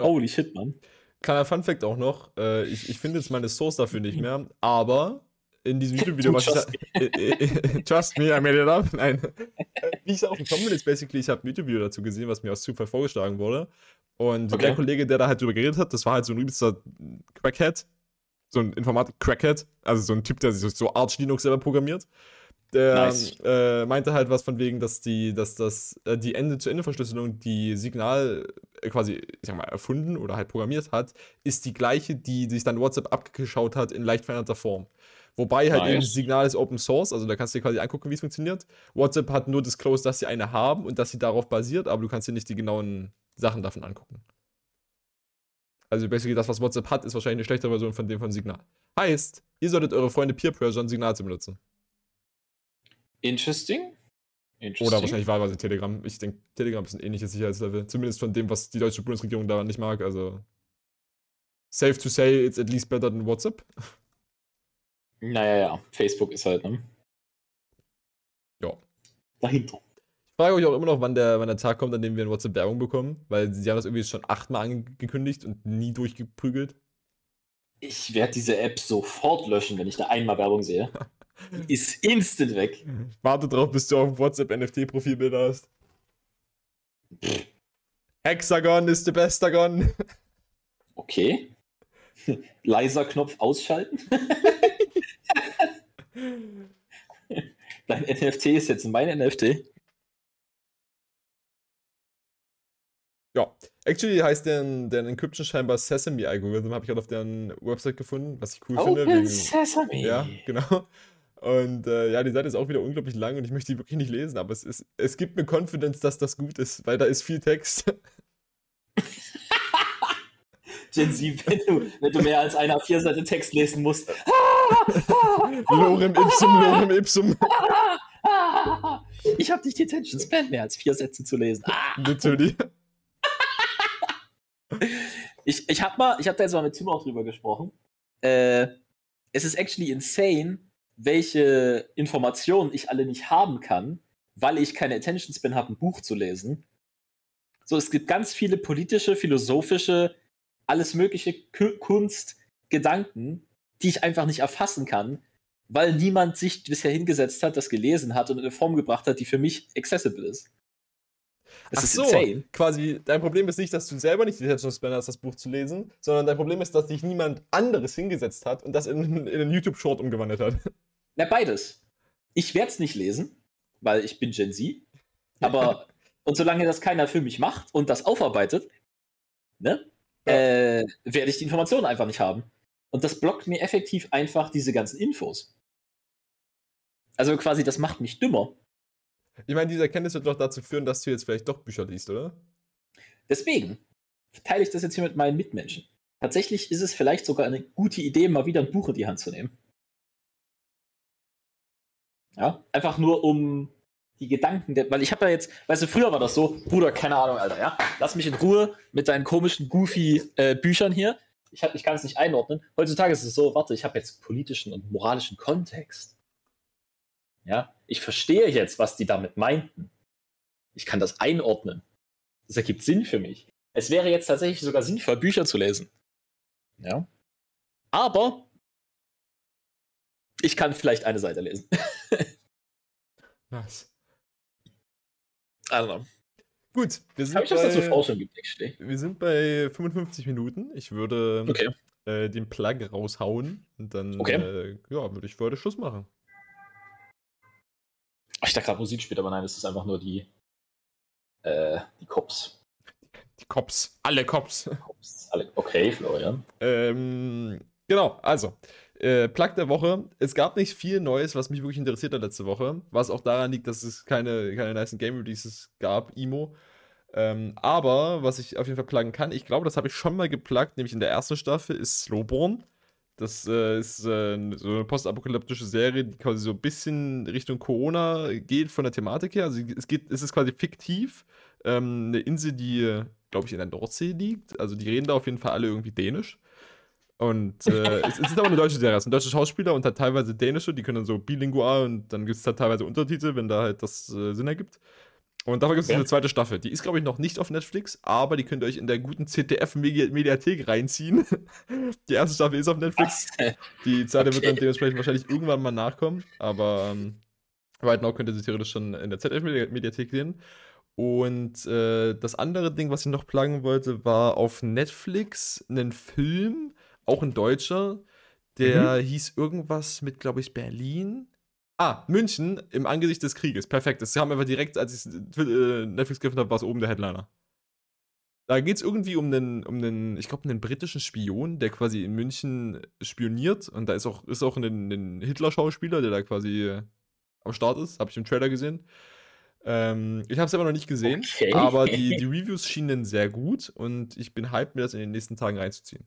Holy shit, Mann. Kleiner Funfact auch noch, äh, ich, ich finde jetzt meine Source dafür nicht mehr, aber in diesem <laughs> YouTube-Video, was trust ich <laughs> äh, äh, Trust me, I made it up. Nein. <laughs> Wie ich gekommen bin, ist basically, ich habe ein YouTube-Video dazu gesehen, was mir aus Zufall vorgeschlagen wurde. Und okay. der Kollege, der da halt drüber geredet hat, das war halt so ein übelster Crackhead. So ein Informatik-Crackhead. Also so ein Typ, der sich so Arch Linux selber programmiert. Der nice. äh, meinte halt was von wegen, dass die, dass das, äh, die Ende-zu-Ende-Verschlüsselung, die Signal äh, quasi, ich sag mal, erfunden oder halt programmiert hat, ist die gleiche, die sich dann WhatsApp abgeschaut hat in leicht veränderter Form. Wobei halt nice. eben das Signal ist Open Source, also da kannst du dir quasi angucken, wie es funktioniert. WhatsApp hat nur disclosed, dass sie eine haben und dass sie darauf basiert, aber du kannst dir nicht die genauen Sachen davon angucken. Also basically das, was WhatsApp hat, ist wahrscheinlich eine schlechtere Version von dem von Signal. Heißt, ihr solltet eure Freunde Peer Pressure Signal zu benutzen. Interesting. Interesting. Oder wahrscheinlich wahlweise Telegram. Ich denke, Telegram ist ein ähnliches Sicherheitslevel. Zumindest von dem, was die deutsche Bundesregierung da nicht mag. Also, safe to say, it's at least better than WhatsApp. Naja, ja. Facebook ist halt, ne? Ja. Dahinter. Ich frage euch auch immer noch, wann der, wann der Tag kommt, an dem wir in WhatsApp Werbung bekommen, weil sie haben das irgendwie schon achtmal angekündigt und nie durchgeprügelt. Ich werde diese App sofort löschen, wenn ich da einmal Werbung sehe. <laughs> <laughs> ist instant weg. Warte drauf, bis du auf dem WhatsApp NFT-Profilbilder hast. Hexagon ist der Bestagon. Okay. <laughs> Leiser Knopf ausschalten. <laughs> Dein NFT ist jetzt mein NFT. Ja, actually heißt der, der Encryption scheinbar Sesame Algorithm, habe ich auch auf deren Website gefunden, was ich cool Open finde. Wegen, Sesame. Ja, genau. Und äh, ja, die Seite ist auch wieder unglaublich lang und ich möchte die wirklich nicht lesen, aber es, ist, es gibt mir Confidence, dass das gut ist, weil da ist viel Text. <laughs> Gen Z, wenn du, wenn du mehr als einer vier Seite Text lesen musst. <laughs> lorem ipsum, lorem ipsum. Ich habe nicht die Attention Span, mehr als vier Sätze zu lesen. Natürlich. <laughs> ich ich habe hab da jetzt mal mit Tim auch drüber gesprochen. Äh, es ist actually insane, welche Informationen ich alle nicht haben kann, weil ich keine Attention Span habe, ein Buch zu lesen. So, es gibt ganz viele politische, philosophische, alles mögliche Kunst, Gedanken, die ich einfach nicht erfassen kann, weil niemand sich bisher hingesetzt hat, das gelesen hat und in eine Form gebracht hat, die für mich accessible ist. Das Ach ist so, insane. quasi, dein Problem ist nicht, dass du selber nicht die Attention Span hast, das Buch zu lesen, sondern dein Problem ist, dass sich niemand anderes hingesetzt hat und das in, in einen YouTube-Short umgewandelt hat. Na, beides. Ich werde es nicht lesen, weil ich bin Gen Z. Aber, <laughs> und solange das keiner für mich macht und das aufarbeitet, ne, ja. äh, werde ich die Informationen einfach nicht haben. Und das blockt mir effektiv einfach diese ganzen Infos. Also quasi, das macht mich dümmer. Ich meine, diese Erkenntnis wird doch dazu führen, dass du jetzt vielleicht doch Bücher liest, oder? Deswegen teile ich das jetzt hier mit meinen Mitmenschen. Tatsächlich ist es vielleicht sogar eine gute Idee, mal wieder ein Buch in die Hand zu nehmen. Ja, einfach nur um die Gedanken, weil ich habe ja jetzt, weißt du, früher war das so, Bruder, keine Ahnung, Alter, ja, lass mich in Ruhe mit deinen komischen, goofy äh, Büchern hier. Ich, ich kann es nicht einordnen. Heutzutage ist es so, warte, ich habe jetzt politischen und moralischen Kontext. Ja, ich verstehe jetzt, was die damit meinten. Ich kann das einordnen. Das ergibt Sinn für mich. Es wäre jetzt tatsächlich sogar sinnvoll, Bücher zu lesen. Ja. Aber ich kann vielleicht eine Seite lesen. <laughs> nice. I don't know. Gut, wir sind, ich bei, dazu Forschung wir sind bei 55 Minuten. Ich würde okay. äh, den Plug raushauen und dann okay. äh, ja, würde ich heute Schluss machen. Ich dachte gerade Musik spielt, aber nein, es ist einfach nur die, äh, die Cops. Die Cops, alle Cops. Cops alle. Okay, Florian. Ähm, genau, also äh, Plug der Woche. Es gab nicht viel Neues, was mich wirklich interessiert hat letzte Woche. Was auch daran liegt, dass es keine, keine nice Game Releases gab, Imo. Ähm, aber was ich auf jeden Fall pluggen kann, ich glaube, das habe ich schon mal gepluggt, nämlich in der ersten Staffel, ist Slowborn. Das äh, ist äh, so eine postapokalyptische Serie, die quasi so ein bisschen Richtung Corona geht von der Thematik her. Also es geht, es ist quasi fiktiv. Ähm, eine Insel, die, glaube ich, in der Nordsee liegt. Also die reden da auf jeden Fall alle irgendwie Dänisch. Und äh, <laughs> es, es, ist aber eine deutsche Serie. Es sind deutsche Schauspieler und halt teilweise dänische, die können dann so bilingual und dann gibt es halt teilweise Untertitel, wenn da halt das äh, Sinn ergibt. Und davon gibt es ja. eine zweite Staffel. Die ist, glaube ich, noch nicht auf Netflix, aber die könnt ihr euch in der guten ZDF-Mediathek reinziehen. <laughs> die erste Staffel ist auf Netflix. <laughs> Die zweite okay. wird dann dementsprechend wahrscheinlich irgendwann mal nachkommen, aber ähm, Right Now könnt ihr sie theoretisch schon in der ZDF-Mediathek sehen. Und äh, das andere Ding, was ich noch plagen wollte, war auf Netflix einen Film, auch ein Deutscher, der mhm. hieß irgendwas mit, glaube ich, Berlin. Ah, München im Angesicht des Krieges. Perfekt. Das kam einfach direkt, als ich äh, Netflix geöffnet habe, war es oben der Headliner. Da geht es irgendwie um einen, um einen, ich glaube, einen britischen Spion, der quasi in München spioniert. Und da ist auch, ist auch ein, ein Hitler-Schauspieler, der da quasi äh, am Start ist. Habe ich im Trailer gesehen. Ähm, ich habe es aber noch nicht gesehen, okay. aber die, <laughs> die Reviews schienen sehr gut und ich bin hyped, mir das in den nächsten Tagen reinzuziehen.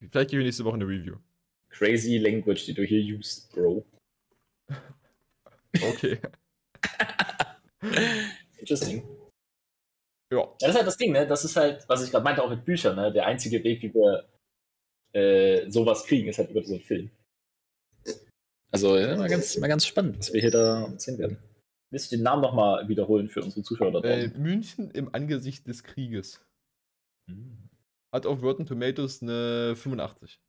Vielleicht gebe ich nächste Woche eine Review. Crazy Language, die du hier used, Bro. <laughs> Okay. <laughs> Interesting. Ja. ja. Das ist halt das Ding, ne? Das ist halt, was ich gerade meinte, auch mit Büchern, ne? Der einzige Weg, wie wir äh, sowas kriegen, ist halt über so einen Film. Also, ja, mal, ganz, mal ganz spannend, was wir hier da sehen werden. Willst du den Namen nochmal wiederholen für unsere Zuschauer da draußen? Äh, München im Angesicht des Krieges. Hm. Hat auf Rotten Tomatoes eine 85.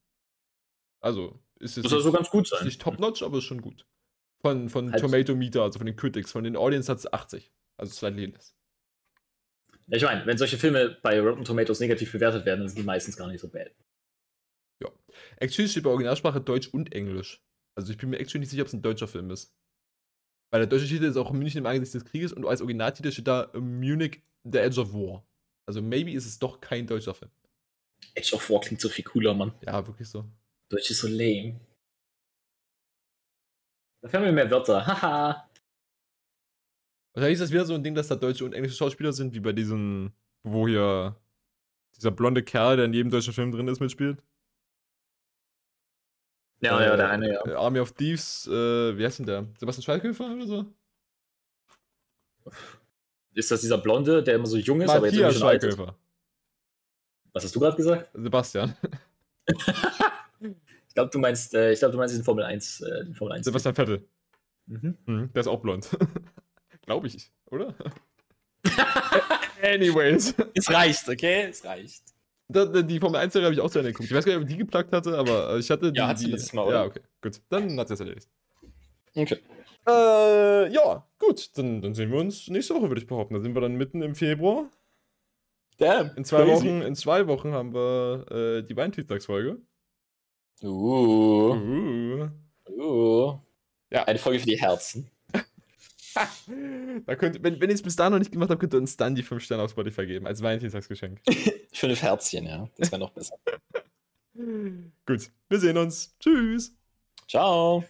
Also, ist es. Das soll so ganz gut sein. Ist nicht top-notch, aber ist schon gut. Von, von halt. Tomato Meter, also von den Critics. Von den Audience hat es 80. Also slightly less. Ja, ich meine, wenn solche Filme bei Rotten Tomatoes negativ bewertet werden, dann sind die meistens gar nicht so bad. Ja. Actually steht bei Originalsprache Deutsch und Englisch. Also ich bin mir actually nicht sicher, ob es ein deutscher Film ist. Weil der deutsche Titel ist auch München im Angesicht des Krieges und als Originaltitel steht da Munich, The Edge of War. Also maybe ist es doch kein deutscher Film. Edge of War klingt so viel cooler, Mann. Ja, wirklich so. Deutsch ist so lame. Da fehlen mir mehr Wörter. <laughs> Haha. Wahrscheinlich ist das wieder so ein Ding, dass da deutsche und englische Schauspieler sind, wie bei diesem, wo hier dieser blonde Kerl, der in jedem deutschen Film drin ist, mitspielt. Ja, äh, ja, der eine, ja. Äh, Army of Thieves, äh, wie heißt denn der? Sebastian Schweighöfer oder so? Ist das dieser Blonde, der immer so jung ist, Matthias aber jetzt schon Schweighöfer. Was hast du gerade gesagt? Sebastian. <laughs> ich glaube, du meinst, äh, ich glaube, du meinst den Formel 1, äh, den Formel 1. Sebastian Vettel. Mhm. Mhm, der ist auch blond. <laughs> glaube ich, oder? <laughs> Anyways. Es reicht, okay? Es reicht. Die Formel 1 Serie habe ich auch zu Ende geguckt. Ich weiß gar nicht, ob ich die geplagt hatte, aber ich hatte die. Ja, hat sie letztes Mal, oder? Ja, okay, gut. Dann hat sie es erledigt. Okay. Äh, ja, gut. Dann, dann sehen wir uns nächste Woche, würde ich behaupten. Da sind wir dann mitten im Februar. Damn. In zwei, Wochen, in zwei Wochen haben wir äh, die Weintiestagsfolge. Uh. Uh. Uh. Ja. Eine Folge für die Herzen. <laughs> da könnt, wenn, wenn ihr es bis dahin noch nicht gemacht habt, könnt ihr uns dann die 5 Sterne auf Spotify geben, als Valentinstagsgeschenk. <laughs> Fünf Herzchen, ja. Das wäre noch besser. <laughs> Gut, wir sehen uns. Tschüss. Ciao.